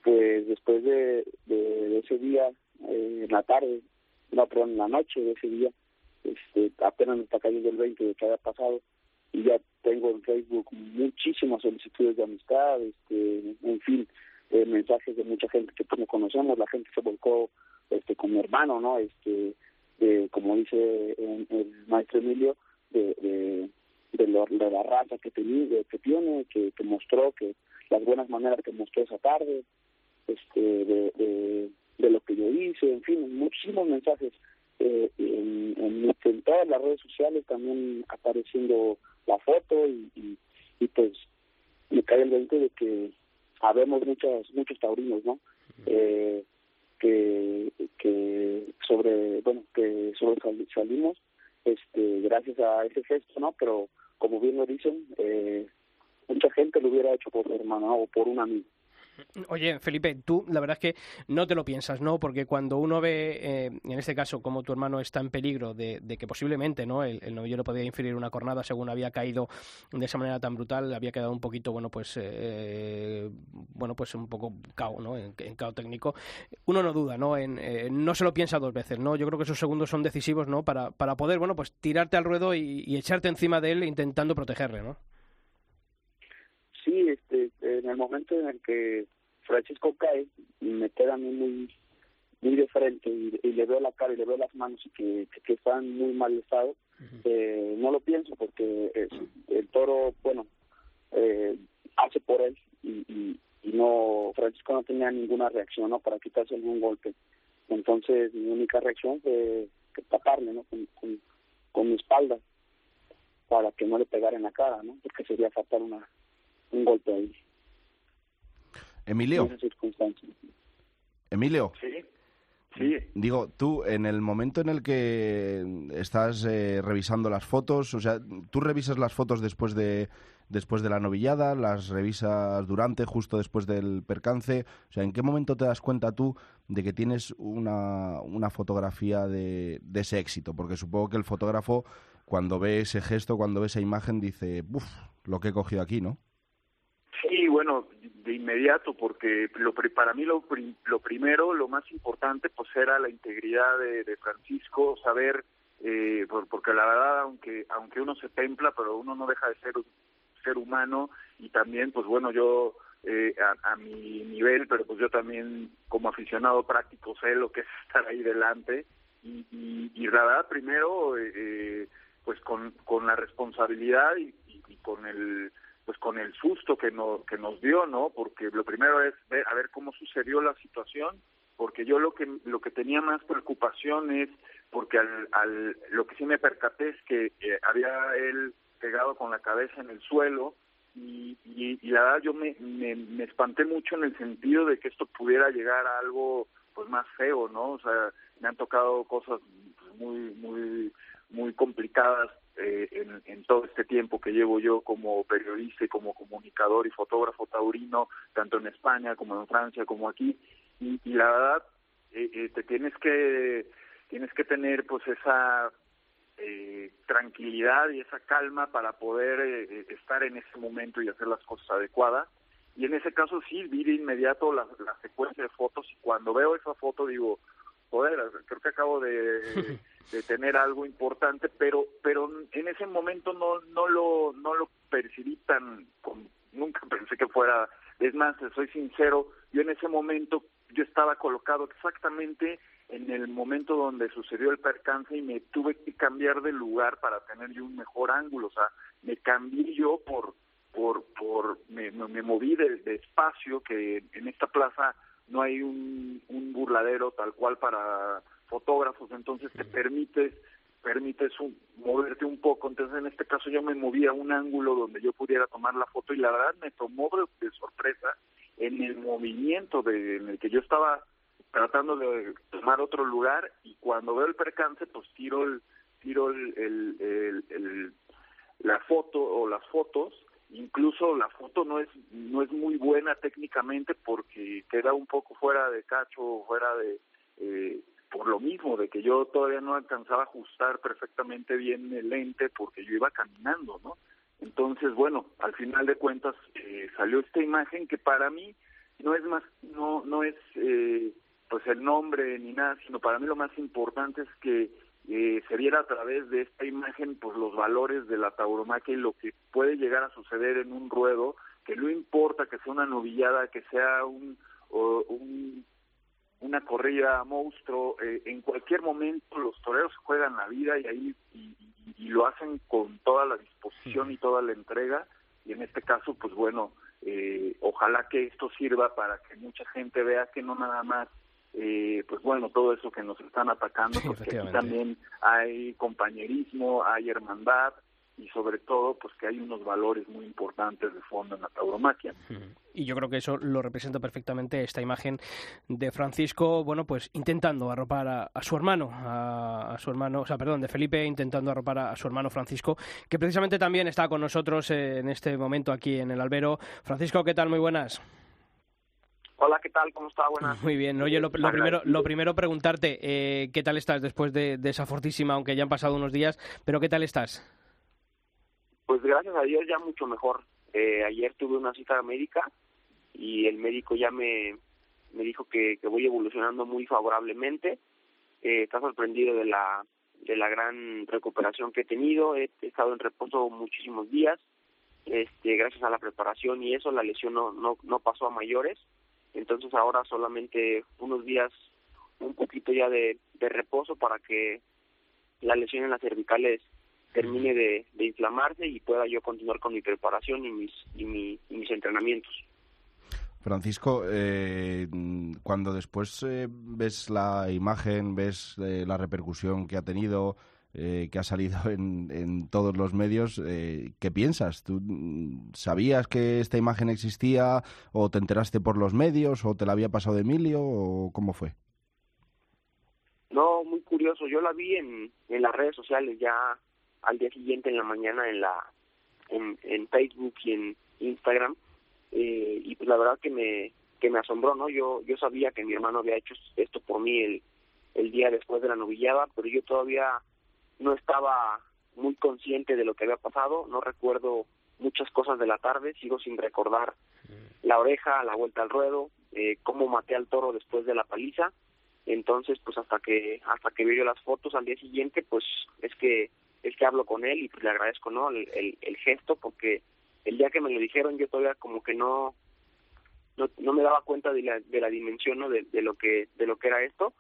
pues después de, de, ese día, eh, en la tarde, no, perdón, en la noche de ese día, este, apenas me está cayendo el 20 de que haya pasado, y ya tengo en Facebook muchísimas solicitudes de amistad, este, en fin, eh, mensajes de mucha gente que pues no conocemos, la gente se volcó este con mi hermano, ¿no? Este, de, como dice el, maestro Emilio, de, de, de, la raza que, tenía, que tiene, que, que mostró, que las buenas maneras que mostró esa tarde, este, de, de, lo que yo hice, en fin, muchísimos mensajes eh, en, en, todas las redes sociales también apareciendo la foto y, y, y pues me cae el 20 de que habemos muchos muchos taurinos, ¿no? Eh, que, que sobre, bueno, que sobre salimos este, gracias a ese gesto, ¿no? Pero como bien lo dicen, eh, mucha gente lo hubiera hecho por su hermano o por un amigo. Oye, Felipe, tú la verdad es que no te lo piensas, ¿no? Porque cuando uno ve, eh, en este caso, como tu hermano está en peligro de, que posiblemente, ¿no? El, el novillero podía inferir una cornada según había caído de esa manera tan brutal, había quedado un poquito, bueno, pues, eh, bueno, pues un poco cao, ¿no? En, cao técnico. Uno no duda, ¿no? En, eh, no se lo piensa dos veces, ¿no? Yo creo que esos segundos son decisivos, ¿no? Para, para poder, bueno, pues tirarte al ruedo y, y echarte encima de él intentando protegerle, ¿no? Sí, este, en el momento en el que Francisco cae, me queda a mí muy, muy de frente y, le veo la cara y le veo las manos y que, que, están muy mal estado, eh, no lo pienso porque el toro, bueno, eh, hace por él y, y, no, Francisco no tenía ninguna reacción, ¿no? Para quitarse algún golpe. Entonces mi única reacción fue taparle, ¿no? Con, con, con mi espalda para que no le pegara en la cara, ¿no? Porque sería fatal una, un golpe ahí. Emilio. Emilio. Sí. Sí. Digo, tú, en el momento en el que estás eh, revisando las fotos, o sea, tú revisas las fotos después de, después de la novillada, las revisas durante, justo después del percance, o sea, ¿en qué momento te das cuenta tú de que tienes una, una fotografía de, de ese éxito? Porque supongo que el fotógrafo, cuando ve ese gesto, cuando ve esa imagen, dice, uff, lo que he cogido aquí, ¿no? Sí, bueno, de inmediato, porque lo, para mí lo, lo primero, lo más importante, pues era la integridad de, Francisco, saber, eh, porque la verdad, aunque aunque uno se templa, pero uno no deja de ser ser humano y también, pues bueno, yo eh, a, mi nivel, pero pues yo también como aficionado práctico sé lo que es estar ahí delante y, y, la verdad, primero, eh, pues con, con la responsabilidad y con el pues con el susto que nos que nos dio no porque lo primero es ver a ver cómo sucedió la situación porque yo lo que lo que tenía más preocupación es porque al, al lo que sí me percaté es que eh, había él pegado con la cabeza en el suelo y, y, la verdad yo me, me, me espanté mucho en el sentido de que esto pudiera llegar a algo pues más feo no o sea me han tocado cosas muy muy muy complicadas eh, en, todo este tiempo que llevo yo como periodista y como comunicador y fotógrafo taurino, tanto en España como en Francia como aquí, y, y la verdad eh, eh, te tienes que tienes que tener pues esa eh, tranquilidad y esa calma para poder eh, estar en ese momento y hacer las cosas adecuadas. Y en ese caso sí vi de inmediato la secuencia de fotos y cuando veo esa foto digo, joder, creo que acabo de de tener algo importante, pero pero en ese momento no no lo no lo percibí tan nunca pensé que fuera es más, soy sincero, yo en ese momento yo estaba colocado exactamente en el momento donde sucedió el percance y me tuve que cambiar de lugar para tener yo un mejor ángulo, o sea, me cambié yo por por por me, me moví de, de espacio que en esta plaza no hay un, un burladero tal cual para fotógrafos, entonces te permites permites moverte un poco, entonces en este caso yo me moví a un ángulo donde yo pudiera tomar la foto y la verdad me tomó de, sorpresa en el movimiento de, en el que yo estaba tratando de tomar otro lugar y cuando veo el percance pues tiro el tiro el, el, el, la foto o las fotos incluso la foto no es no es muy buena técnicamente porque queda un poco fuera de cacho fuera de eh, por lo mismo de que yo todavía no alcanzaba a ajustar perfectamente bien el lente porque yo iba caminando, ¿no? Entonces, bueno, al final de cuentas eh, salió esta imagen que para mí no es más, no, no es eh, pues el nombre ni nada, sino para mí lo más importante es que eh, se viera a través de esta imagen pues los valores de la tauromaquia y lo que puede llegar a suceder en un ruedo, que no importa que sea una novillada, que sea un, un una corrida monstruo, eh, en cualquier momento los toreros juegan la vida y ahí y, y, lo hacen con toda la disposición y toda la entrega. Y en este caso pues bueno eh, ojalá que esto sirva para que mucha gente vea que no nada más eh, pues bueno, todo eso que nos están atacando, porque aquí también hay compañerismo, hay hermandad y sobre todo pues que hay unos valores muy importantes de fondo en la tauromaquia. Y yo creo que eso lo representa perfectamente esta imagen de Francisco, bueno, pues intentando arropar a, su hermano, a, su hermano, o sea, perdón, de Felipe intentando arropar a, su hermano Francisco, que precisamente también está con nosotros eh, en este momento aquí en el albero. Francisco, ¿qué tal? Muy buenas. Hola, ¿qué tal? ¿Cómo está? Buenas. Muy bien. Oye, lo, primero, lo primero preguntarte, eh, ¿qué tal estás después de, esa fortísima, aunque ya han pasado unos días, pero qué tal estás? Pues gracias a Dios ya mucho mejor. Eh, ayer tuve una cita médica y el médico ya me, me dijo que, que voy evolucionando muy favorablemente. Eh, está sorprendido de la, de la gran recuperación que he tenido. He, estado en reposo muchísimos días. Este, gracias a la preparación y eso, la lesión no, no, no pasó a mayores. Entonces ahora solamente unos días, un poquito ya de, reposo para que la lesión en las cervicales termine de, inflamarse y pueda yo continuar con mi preparación y mis, y, mis entrenamientos. Francisco, eh, cuando después eh, ves la imagen, ves eh, la repercusión que ha tenido, que ha salido en, todos los medios, ¿qué piensas? ¿Tú mm, sabías que esta imagen existía o te enteraste por los medios o te la había pasado Emilio o cómo fue? No, muy curioso. Yo la vi en, en las redes sociales ya al día siguiente en la mañana en la en, en Facebook y en Instagram eh, y pues la verdad que me que me asombró no yo yo sabía que mi hermano había hecho esto por mí el el día después de la novillada pero yo todavía no estaba muy consciente de lo que había pasado no recuerdo muchas cosas de la tarde sigo sin recordar mm. la oreja la vuelta al ruedo eh, cómo maté al toro después de la paliza entonces pues hasta que hasta que veo las fotos al día siguiente pues es que es que hablo con él y pues le agradezco no el, el, gesto porque el día que me lo dijeron yo todavía como que no no, no me daba cuenta de la, de la dimensión ¿no? de, de lo que de lo que era esto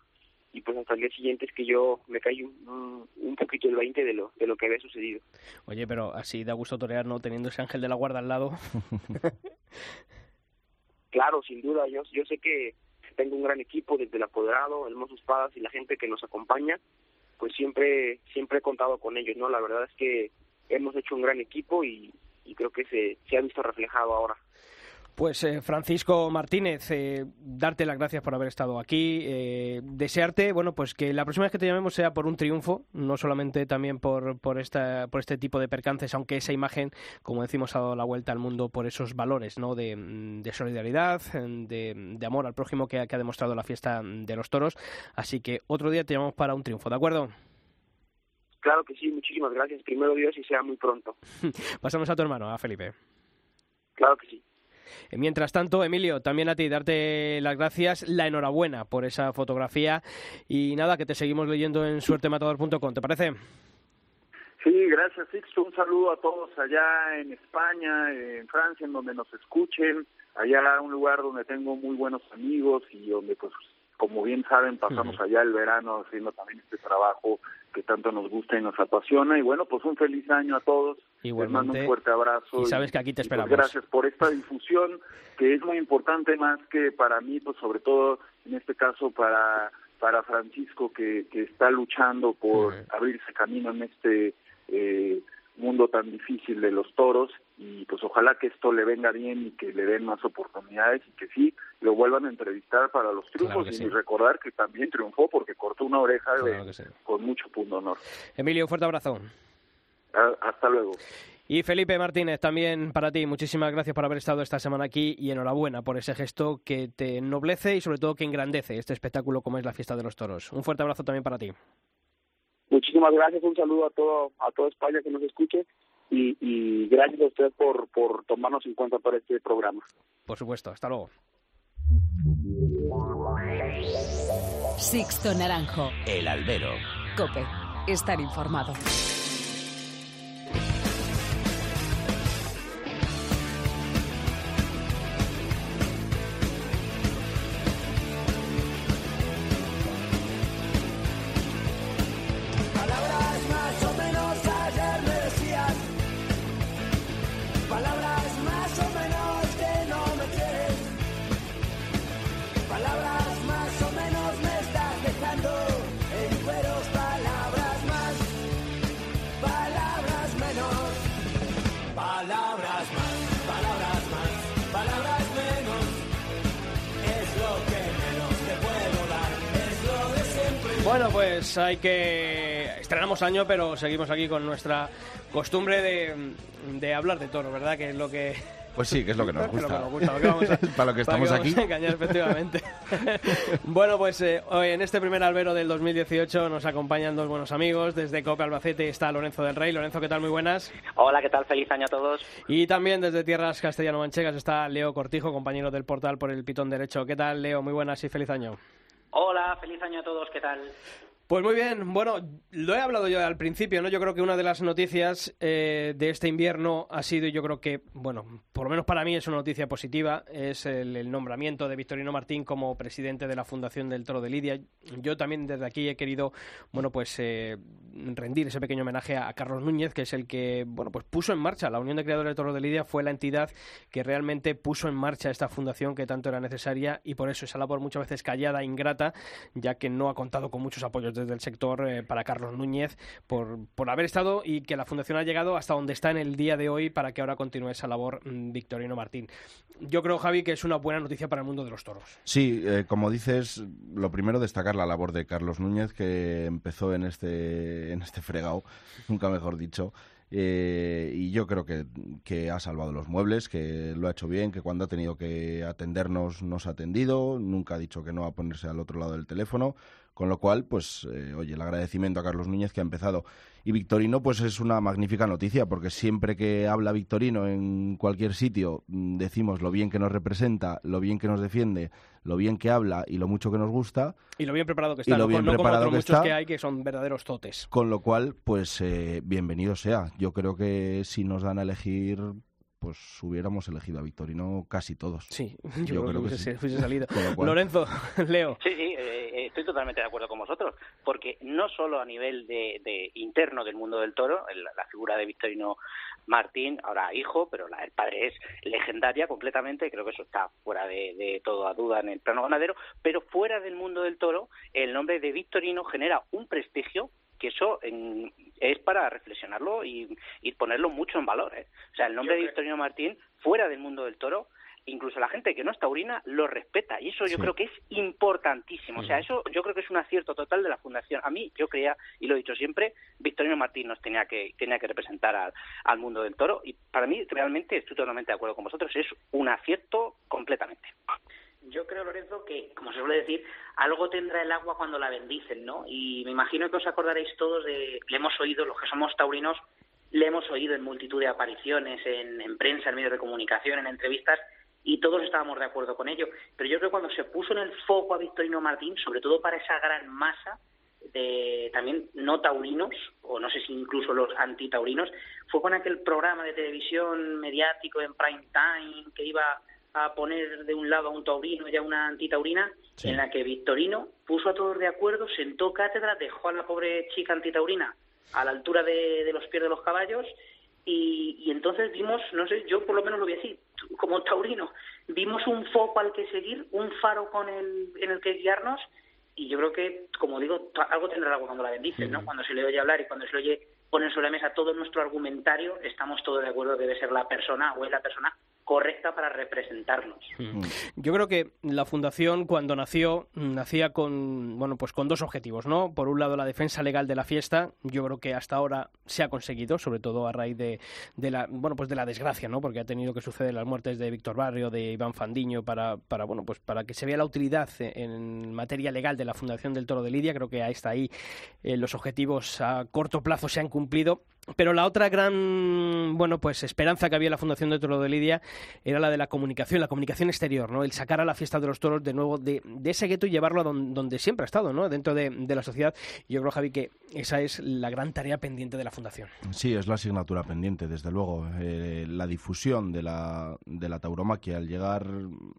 y pues hasta el día siguiente es que yo me caí un, un poquito el 20 de lo de lo que había sucedido oye pero así da gusto torear no teniendo ese ángel de la guarda al lado claro sin duda yo yo sé que tengo un gran equipo desde el apoderado el Mozo Espadas y la gente que nos acompaña pues siempre siempre he contado con ellos, ¿no? La verdad es que hemos hecho un gran equipo y, creo que se, se ha visto reflejado ahora. Pues eh, Francisco Martínez, eh, darte las gracias por haber estado aquí, eh, desearte, bueno, pues que la próxima vez que te llamemos sea por un triunfo, no solamente también por, por, esta, por este tipo de percances, aunque esa imagen, como decimos, ha dado la vuelta al mundo por esos valores, ¿no? De, de solidaridad, de, de, amor al prójimo que, que ha demostrado la fiesta de los toros. Así que otro día te llamamos para un triunfo, ¿de acuerdo? Claro que sí, muchísimas gracias. Primero Dios y sea muy pronto. Pasamos a tu hermano, a Felipe. Claro que sí. Eh, mientras tanto, Emilio, también a ti darte las gracias, la enhorabuena por esa fotografía y nada, que te seguimos leyendo en suertematador.com, ¿te parece? Sí, gracias Sixto, un saludo a todos allá en España, en Francia, en donde nos escuchen, allá un lugar donde tengo muy buenos amigos y donde pues como bien saben pasamos allá el verano haciendo también este trabajo que tanto nos gusta y nos apasiona. Y bueno, pues un feliz año a todos. Igualmente. Les mando un fuerte abrazo. Y sabes que aquí te pues esperamos. gracias por esta difusión, que es muy importante más que para mí, pues sobre todo en este caso para para Francisco que, que está luchando por abrirse camino en este eh, mundo tan difícil de los toros y pues ojalá que esto le venga bien y que le den más oportunidades y que sí lo vuelvan a entrevistar para los triunfos y recordar que también triunfó porque cortó una oreja con mucho punto honor. Emilio, un fuerte abrazo. hasta luego. Y Felipe Martínez, también para ti, muchísimas gracias por haber estado esta semana aquí y enhorabuena por ese gesto que te ennoblece y sobre todo que engrandece este espectáculo como es la fiesta de los toros. Un fuerte abrazo también para ti. Muchísimas gracias, un saludo a todo a toda España que nos escuche y, gracias a usted por, por tomarnos en cuenta para este programa. Por supuesto, hasta luego. Sixto Naranjo. El albero. Cope. Estar informado. Pues hay que... Estrenamos año, pero seguimos aquí con nuestra costumbre de, de hablar de toro, ¿verdad? Que es lo que... Pues sí, que es lo que nos Lo que gusta. nos gusta, lo que vamos a- Para lo que estamos vamos aquí. a engañar, efectivamente. bueno, pues eh, hoy en este primer albero del 2018 nos acompañan dos buenos amigos. Desde Cope Albacete está Lorenzo del Rey. Lorenzo, ¿qué tal? Muy buenas. Hola, ¿qué tal? Feliz año a todos. Y también desde tierras castellano-manchegas está Leo Cortijo, compañero del portal por el Pitón Derecho. ¿Qué tal, Leo? Muy buenas y feliz año. Hola, feliz año a todos, ¿qué tal? Pues muy bien, bueno, lo he hablado yo al principio, ¿no? Yo creo que una de las noticias eh, de este invierno ha sido, y yo creo que, bueno, por lo menos para mí es una noticia positiva, es el, nombramiento de Victorino Martín como presidente de la Fundación del Toro de Lidia. Yo también desde aquí he querido, bueno, pues eh, rendir ese pequeño homenaje a, a Carlos Núñez, que es el que, bueno, pues puso en marcha la Unión de Creadores del Toro de Lidia, fue la entidad que realmente puso en marcha esta fundación que tanto era necesaria y por eso esa labor muchas veces callada, ingrata, ya que no ha contado con muchos apoyos desde el sector eh, para Carlos Núñez por, por haber estado y que la fundación ha llegado hasta donde está en el día de hoy para que ahora continúe esa labor mm, Victorino Martín. Yo creo, Javi, que es una buena noticia para el mundo de los toros. Sí, eh, como dices, lo primero destacar la labor de Carlos Núñez, que empezó en este, en este fregado, nunca mejor dicho. eh, y yo creo que, que ha salvado los muebles, que lo ha hecho bien, que cuando ha tenido que atendernos nos ha atendido, nunca ha dicho que no a ponerse al otro lado del teléfono, con lo cual, pues, eh, oye, el agradecimiento a Carlos Núñez que ha empezado. Y Victorino, pues es una magnífica noticia, porque siempre que habla Victorino en cualquier sitio, mm, decimos lo bien que nos representa, lo bien que nos defiende, lo bien que habla y lo mucho que nos gusta, Y lo bien preparado que Y está, lo no, bien no como preparado otros que muchos está. que hay que son verdaderos totes. con lo cual, pues eh, bienvenido sea. Yo creo que si nos dan a elegir, pues hubiéramos elegido a Victorino casi todos. Sí, yo, creo, que, hubiese, hubiese salido. Lo Lorenzo, Leo. Sí, sí, eh, estoy totalmente de acuerdo con vosotros, porque no solo a nivel de, de interno del mundo del toro, el- la figura de Victorino Martín, ahora hijo, pero la del padre es legendaria completamente, creo que eso está fuera de, de toda duda en el plano ganadero, pero fuera del mundo del toro, el nombre de Victorino genera un prestigio que eso en- es para reflexionarlo y, y ponerlo mucho en valor. ¿eh? O sea, el nombre de Victorino Martín, fuera del mundo del toro, incluso la gente que no es taurina lo respeta y eso yo Sí. creo que es importantísimo. O sea, eso yo creo que es un acierto total de la fundación. A mí, yo creía, y lo he dicho siempre, Victorino Martín nos tenía que, tenía que representar al, al mundo del toro y para mí realmente estoy totalmente de acuerdo con vosotros, es un acierto completamente. Yo creo, Lorenzo, que, como se suele decir, algo tendrá el agua cuando la bendicen, ¿no? Y me imagino que os acordaréis todos de, le hemos oído, los que somos taurinos, le hemos oído en multitud de apariciones, en, en prensa, en medios de comunicación, en entrevistas, y todos estábamos de acuerdo con ello. Pero yo creo que cuando se puso en el foco a Victorino Martín, sobre todo para esa gran masa de también no taurinos, o no sé si incluso los antitaurinos, fue con aquel programa de televisión mediático en prime time que iba a poner de un lado a un taurino y a una antitaurina, Sí. en la que Victorino puso a todos de acuerdo, sentó cátedra, dejó a la pobre chica antitaurina a la altura de, de los pies de los caballos y, y entonces vimos, no sé, yo por lo menos lo vi así, como taurino, vimos un foco al que seguir, un faro con el, en el que guiarnos y yo creo que, como digo, algo tendrá algo cuando la bendices, ¿no? Cuando se le oye hablar y cuando se le oye poner sobre la mesa todo nuestro argumentario, estamos todos de acuerdo que debe ser la persona o es la persona correcta para representarnos. Yo creo que la fundación cuando nació nacía con bueno pues con dos objetivos, ¿no? Por un lado la defensa legal de la fiesta, yo creo que hasta ahora se ha conseguido, sobre todo a raíz de, de la bueno pues de la desgracia, ¿no? Porque ha tenido que suceder las muertes de Víctor Barrio, de Iván Fandiño para para bueno pues para que se vea la utilidad en materia legal de la fundación del Toro de Lidia, creo que ahí está ahí eh, los objetivos a corto plazo se han cumplido pero la otra gran, bueno, pues esperanza que había en la Fundación de Toro de Lidia era la de la comunicación, la comunicación exterior, ¿no? El sacar a la fiesta de los toros de nuevo de, ese gueto y llevarlo a donde, siempre ha estado, ¿no? Dentro de, la sociedad. Yo creo, Javi, que esa es la gran tarea pendiente de la Fundación. Sí, es la asignatura pendiente, desde luego. Eh, la difusión de la, de la tauromaquia, al llegar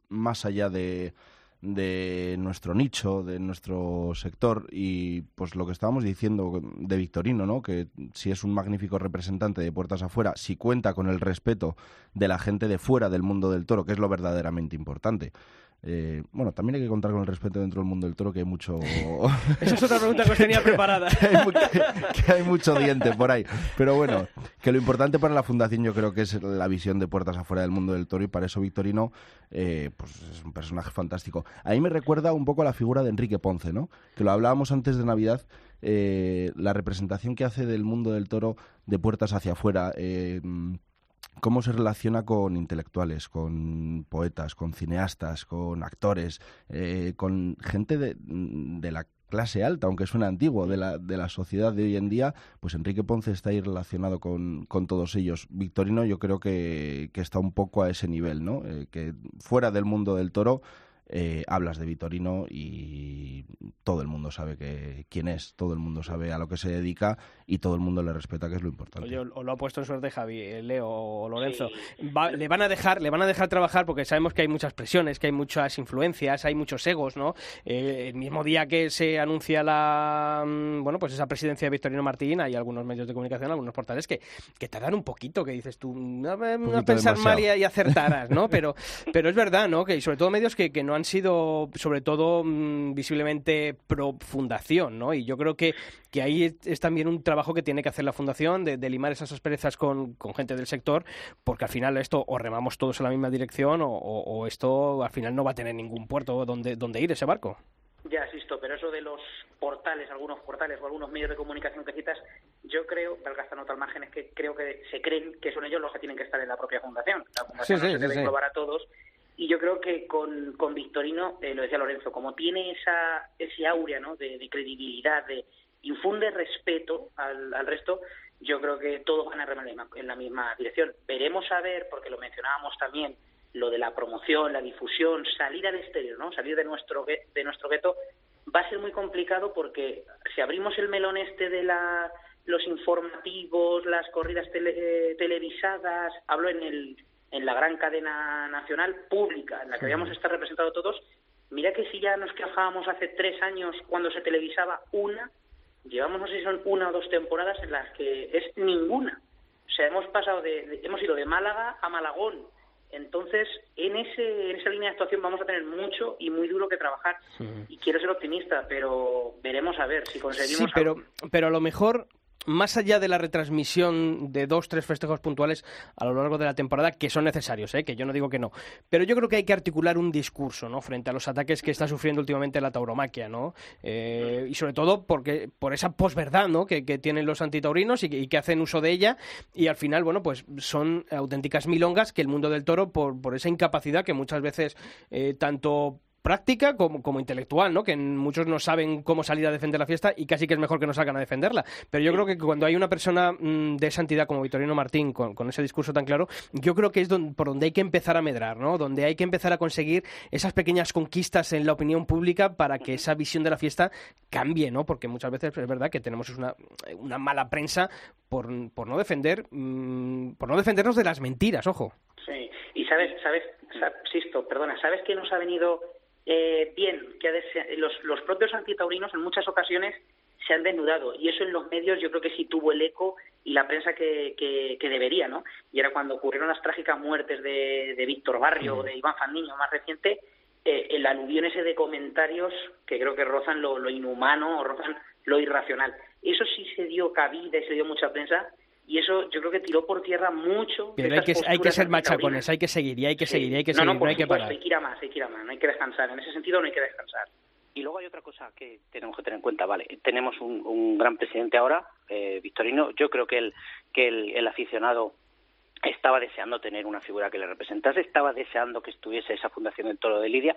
más allá de de nuestro nicho, de nuestro sector y pues lo que estábamos diciendo de Victorino, ¿no? Que si es un magnífico representante de puertas afuera, si cuenta con el respeto de la gente de fuera del mundo del toro, que es lo verdaderamente importante. Eh, bueno, también hay que contar con el respeto dentro del mundo del toro, que hay mucho... Esa es otra pregunta que os tenía preparada. que, hay, mucho diente por ahí. Pero bueno, que lo importante para la Fundación yo creo que es la visión de puertas afuera del mundo del toro y para eso Victorino eh, pues es un personaje fantástico. A mí me recuerda un poco a la figura de Enrique Ponce, ¿no? Que lo hablábamos antes de Navidad, eh, la representación que hace del mundo del toro de puertas hacia afuera cómo se relaciona con intelectuales, con poetas, con cineastas, con actores, eh, con gente de, la clase alta, aunque suena antiguo, de la, de la sociedad de hoy en día, pues Enrique Ponce está ahí relacionado con, con todos ellos. Victorino yo creo que, que, está un poco a ese nivel, ¿no? Eh, que fuera del mundo del toro eh, hablas de Vitorino y todo el mundo sabe que, quién es, todo el mundo sabe a lo que se dedica y todo el mundo le respeta, que es lo importante. Oye, o lo ha puesto en suerte Javi, eh, Leo o Lorenzo. le van a dejar, le van a dejar trabajar porque sabemos que hay muchas presiones, que hay muchas influencias, hay muchos egos, ¿no? Eh, el mismo día que se anuncia la, mm, bueno, pues esa presidencia de Victorino Martín, hay algunos medios de comunicación, algunos portales que, que tardan un poquito, que dices tú, no, no pensar mal y, acertarás, ¿no? Pero, pero es verdad, ¿no? Que sobre todo medios que, que no han sido, sobre todo, mm, visiblemente pro fundación, ¿no? Y yo creo que, que ahí es, también un trabajo que tiene que hacer la fundación de, limar esas asperezas con, con, gente del sector, porque al final esto o remamos todos en la misma dirección o, esto al final no va a tener ningún puerto donde, donde ir ese barco. Ya, asisto, pero eso de los portales, algunos portales o algunos medios de comunicación que citas, yo creo, valga nota al margen, es que creo que se creen que son ellos los que tienen que estar en la propia fundación. La fundación se debe englobar a todos y yo creo que con, con Victorino, eh, lo decía Lorenzo, como tiene esa, ese aurea ¿no? de, credibilidad, de infunde respeto al, al, resto, yo creo que todos van a remar en la misma dirección. Veremos a ver, porque lo mencionábamos también, lo de la promoción, la difusión, salir al exterior, ¿no? salir de nuestro, de nuestro gueto, va a ser muy complicado porque si abrimos el melón este de la, los informativos, las corridas tele, televisadas, hablo en el en la gran cadena nacional pública en la que habíamos estado representados todos, mira que si ya nos quejábamos hace tres años cuando se televisaba una, llevamos no sé si son una o dos temporadas en las que es ninguna. O sea, hemos pasado de, hemos ido de Málaga a Malagón. Entonces, en, ese, en esa línea de actuación vamos a tener mucho y muy duro que trabajar. Y quiero ser optimista, pero veremos a ver si conseguimos. Sí, pero, pero a lo mejor más allá de la retransmisión de dos, tres festejos puntuales a lo largo de la temporada, que son necesarios, ¿eh? que yo no digo que no, pero yo creo que hay que articular un discurso ¿no? frente a los ataques que está sufriendo últimamente la tauromaquia, ¿no? Eh, y sobre todo porque por esa posverdad ¿no? que, tienen los antitaurinos y que, hacen uso de ella, y al final, bueno, pues son auténticas milongas que el mundo del toro, por, por esa incapacidad que muchas veces eh, tanto práctica como, como intelectual, ¿no? Que muchos no saben cómo salir a defender la fiesta y casi que es mejor que no salgan a defenderla. Pero yo creo que cuando hay una persona mm, de santidad como Victorino Martín, con, ese discurso tan claro, yo creo que es por donde hay que empezar a medrar, ¿no? Donde hay que empezar a conseguir esas pequeñas conquistas en la opinión pública para que esa visión de la fiesta cambie, ¿no? Porque muchas veces es verdad que tenemos una, una mala prensa por, por no defender, mm, por no defendernos de las mentiras, ojo. Sí, y sabes, sabes, Sisto, perdona, ¿sabes que nos ha venido eh, bien, que los, los propios antitaurinos en muchas ocasiones se han desnudado y eso en los medios yo creo que sí tuvo el eco y la prensa que, que, debería, ¿no? Y era cuando ocurrieron las trágicas muertes de, de Víctor Barrio o de Iván Fandiño más reciente, eh, el aluvión ese de comentarios que creo que rozan lo, lo inhumano o rozan lo irracional. Eso sí se dio cabida y se dio mucha prensa y eso yo creo que tiró por tierra mucho. Pero hay que, hay que ser machacones, hay que seguir y hay que seguir y hay que seguir, no, hay que parar. Hay que ir a más, hay que ir a más, no hay que descansar. En ese sentido no hay que descansar. Y luego hay otra cosa que tenemos que tener en cuenta, vale, tenemos un, un gran presidente ahora, eh, Victorino, yo creo que el, que el, el aficionado estaba deseando tener una figura que le representase, estaba deseando que estuviese esa fundación del Toro de Lidia,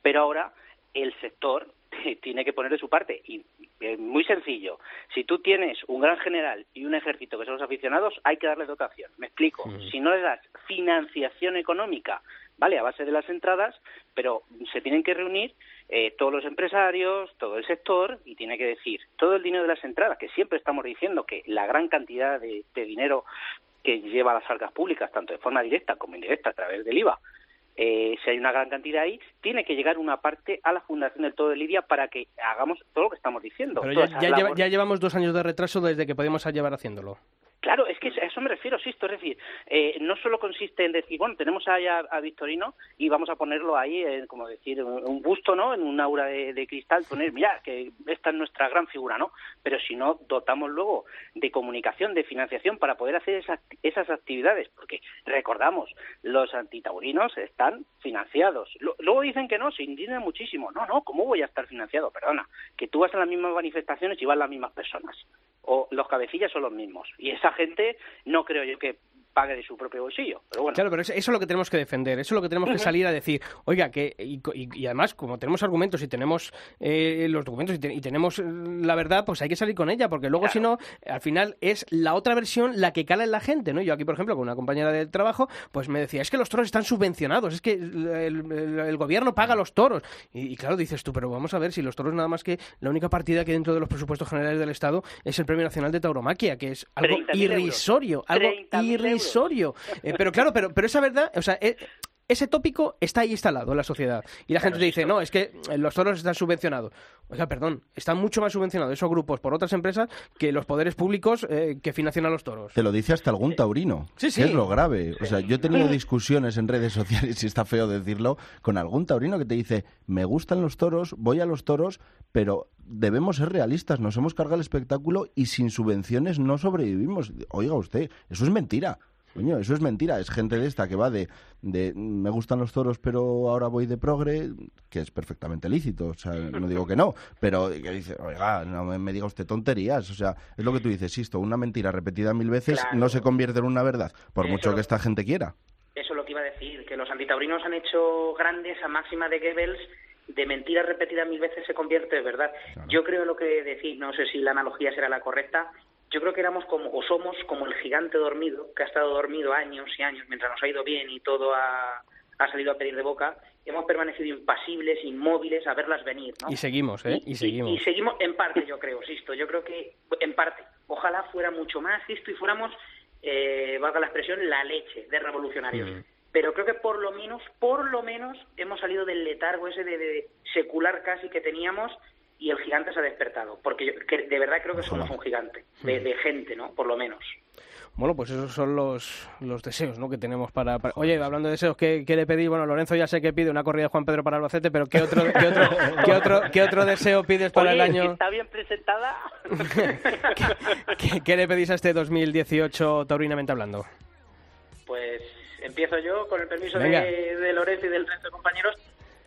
pero ahora el sector tiene que poner de su parte y Eh, muy sencillo. Si tú tienes un gran general y un ejército que son los aficionados, hay que darle dotación. Me explico. Si no le das financiación económica, ¿vale? A base de las entradas, pero se tienen que reunir eh, todos los empresarios, todo el sector, y tiene que decir todo el dinero de las entradas, que siempre estamos diciendo que la gran cantidad de, de dinero que lleva a las arcas públicas, tanto de forma directa como indirecta a través del IVA, eh, si hay una gran cantidad ahí, tiene que llegar una parte a la Fundación del Todo de Lidia para que hagamos todo lo que estamos diciendo. Pero ya, ya lleva- labor. ya llevamos dos años de retraso desde que podemos llevar haciéndolo. Claro, es que a eso me refiero, Sisto. Es decir, eh, no solo consiste en decir, bueno, tenemos ahí a, a Victorino y vamos a ponerlo ahí, en, como decir, un, un busto, ¿no? En un aura de, de cristal, poner, mira, que esta es nuestra gran figura, ¿no? Pero si no dotamos luego de comunicación, de financiación para poder hacer esas, esas actividades, porque recordamos, los antitaurinos están financiados. Lo- luego dicen que no, se indignan muchísimo. No, no, ¿cómo voy a estar financiado? Perdona, que tú vas a las mismas manifestaciones y van las mismas personas. O los cabecillas son los mismos. Y esa gente no creo yo que pague de su propio bolsillo. Pero bueno. Claro, pero eso, es lo que tenemos que defender, eso es lo que tenemos que salir a decir, oiga, que y, además, como tenemos argumentos y tenemos eh, los documentos y, te- y tenemos eh, la verdad, pues hay que salir con ella, porque luego si no, al final es la otra versión la que cala en la gente, ¿no? Yo aquí, por ejemplo, con una compañera del trabajo, pues me decía, es que los toros están subvencionados, es que el, el- el gobierno paga los toros. Y, y claro, dices tú, pero vamos a ver si los toros nada más que la única partida que dentro de los presupuestos generales del Estado es el Premio Nacional de Tauromaquia, que es algo 30.000 euros. irrisorio, algo 30.000 euros. Irrisorio. Eh, pero claro, pero, pero esa verdad, o sea, eh, ese tópico está ahí instalado en la sociedad. Y la gente te dice, no, es que eh, los toros están subvencionados. Oiga, perdón, están mucho más subvencionados esos grupos por otras empresas que los poderes públicos eh, que financian a los toros. Te lo dice hasta algún taurino. Sí, sí. que es lo grave. O sea, yo he tenido discusiones en redes sociales, y está feo decirlo, con algún taurino que te dice, me gustan los toros, voy a los toros, pero debemos ser realistas, nos hemos cargado el espectáculo y sin subvenciones no sobrevivimos. Oiga usted, eso es mentira. Coño, eso es mentira. Es gente de esta que va de, de me gustan los toros, pero ahora voy de progre, que es perfectamente lícito. O sea, no digo que no, pero que dice, oiga, no me, me diga usted tonterías. O sea, es lo que tú dices, Sisto, una mentira repetida mil veces Claro. no se convierte en una verdad, por Eso- mucho que esta gente quiera. Eso es lo que iba a decir, que los antitaurinos han hecho grande esa máxima de Goebbels de mentira repetida mil veces se convierte en verdad. Yo creo lo que decís, no sé si la analogía será la correcta, yo creo que éramos como, o somos como el gigante dormido, que ha estado dormido años y años mientras nos ha ido bien y todo ha, ha salido a pedir de boca, hemos permanecido impasibles, inmóviles, a verlas venir, ¿no? Y seguimos, ¿eh? Y seguimos. Y seguimos en parte, yo creo, Sisto. Yo creo que en parte. Ojalá fuera mucho más, Sisto, y fuéramos, eh, valga la expresión, la leche de revolucionarios. Mm. Pero creo que por lo menos, por lo menos, hemos salido del letargo ese de, de secular casi que teníamos y el gigante se ha despertado. Porque yo que de verdad creo que somos un gigante, de, de gente, ¿no? Por lo menos. Bueno, pues esos son los, los deseos ¿no? que tenemos para, para- Oye, hablando de deseos, ¿qué, qué le pedí? Bueno, Lorenzo ya sé que pide una corrida de Juan Pedro para Albacete, pero ¿qué otro, qué otro, qué otro, qué otro deseo pides para el Oye, año? está bien presentada. ¿Qué, qué le pedís a este 2018 taurinamente hablando? Pues empiezo yo, con el permiso de, Lorenzo y del resto de compañeros.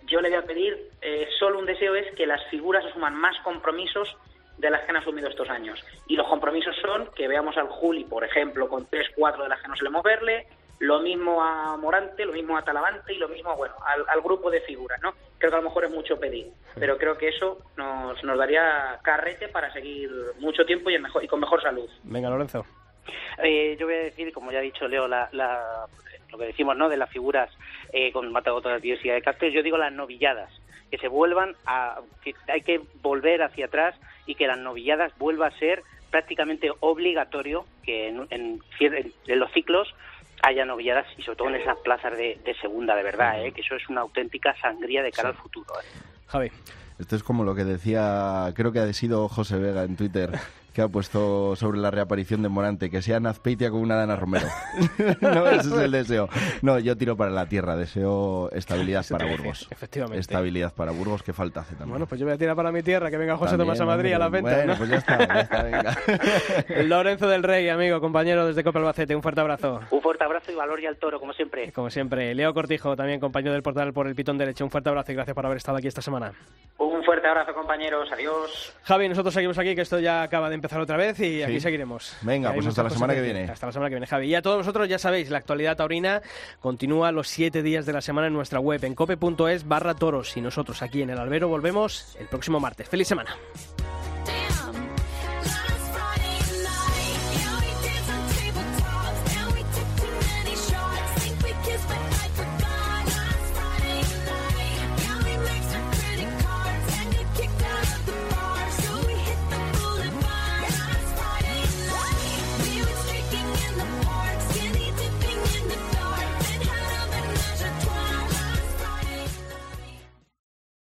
Yo le voy a pedir, eh, solo un deseo es que las figuras asuman más compromisos de las que han asumido estos años. Y los compromisos son que veamos al Juli, por ejemplo, con tres, cuatro de las que no solemos verle, lo mismo a Morante, lo mismo a Talavante y lo mismo, bueno, al, al grupo de figuras, ¿no? Creo que a lo mejor es mucho pedir, pero creo que eso nos, nos daría carrete para seguir mucho tiempo y, en mejor, y con mejor salud. Venga, Lorenzo. Eh, yo voy a decir, como ya ha dicho Leo, la, la- lo que decimos, ¿no? De las figuras eh, con matagotas de diversidad de carteles, yo digo las novilladas, que se vuelvan a, que hay que volver hacia atrás y que las novilladas vuelva a ser prácticamente obligatorio que en, en cier- en- los ciclos haya novilladas y sobre todo en esas plazas de, de segunda, de verdad, ¿eh? que eso es una auténtica sangría de cara al futuro. ¿eh? Javi. Esto es como lo que decía, creo que ha sido José Vega en Twitter, que ha puesto sobre la reaparición de Morante, que sea Nazpeitia con una Dana Romero. no, ese es el deseo. No, yo tiro para la tierra, deseo estabilidad para Burgos. efectivamente. Estabilidad para Burgos, que falta hace también. Bueno, pues yo voy a tirar para mi tierra, que venga José También, Tomás a Madrid a la venta. Bueno, ¿no? pues ya está, ya está, venga. Lorenzo del Rey, amigo, compañero desde Copa Albacete, un fuerte abrazo. Un fuerte abrazo y valor y al toro, como siempre. Como siempre, Leo Cortijo, también compañero del portal por el Pitón Derecho, un fuerte abrazo y gracias por haber estado aquí esta semana. Un fuerte abrazo, compañeros. Adiós. Javi, nosotros seguimos aquí, que esto ya acaba de empezar otra vez y aquí seguiremos. Venga, pues hasta la semana que decir. viene. Hasta la semana que viene, Javi. Y a todos vosotros ya sabéis, la actualidad taurina continúa los siete días de la semana en nuestra web, en cope.es barra toros. Y nosotros aquí en el albero volvemos el próximo martes. ¡Feliz semana!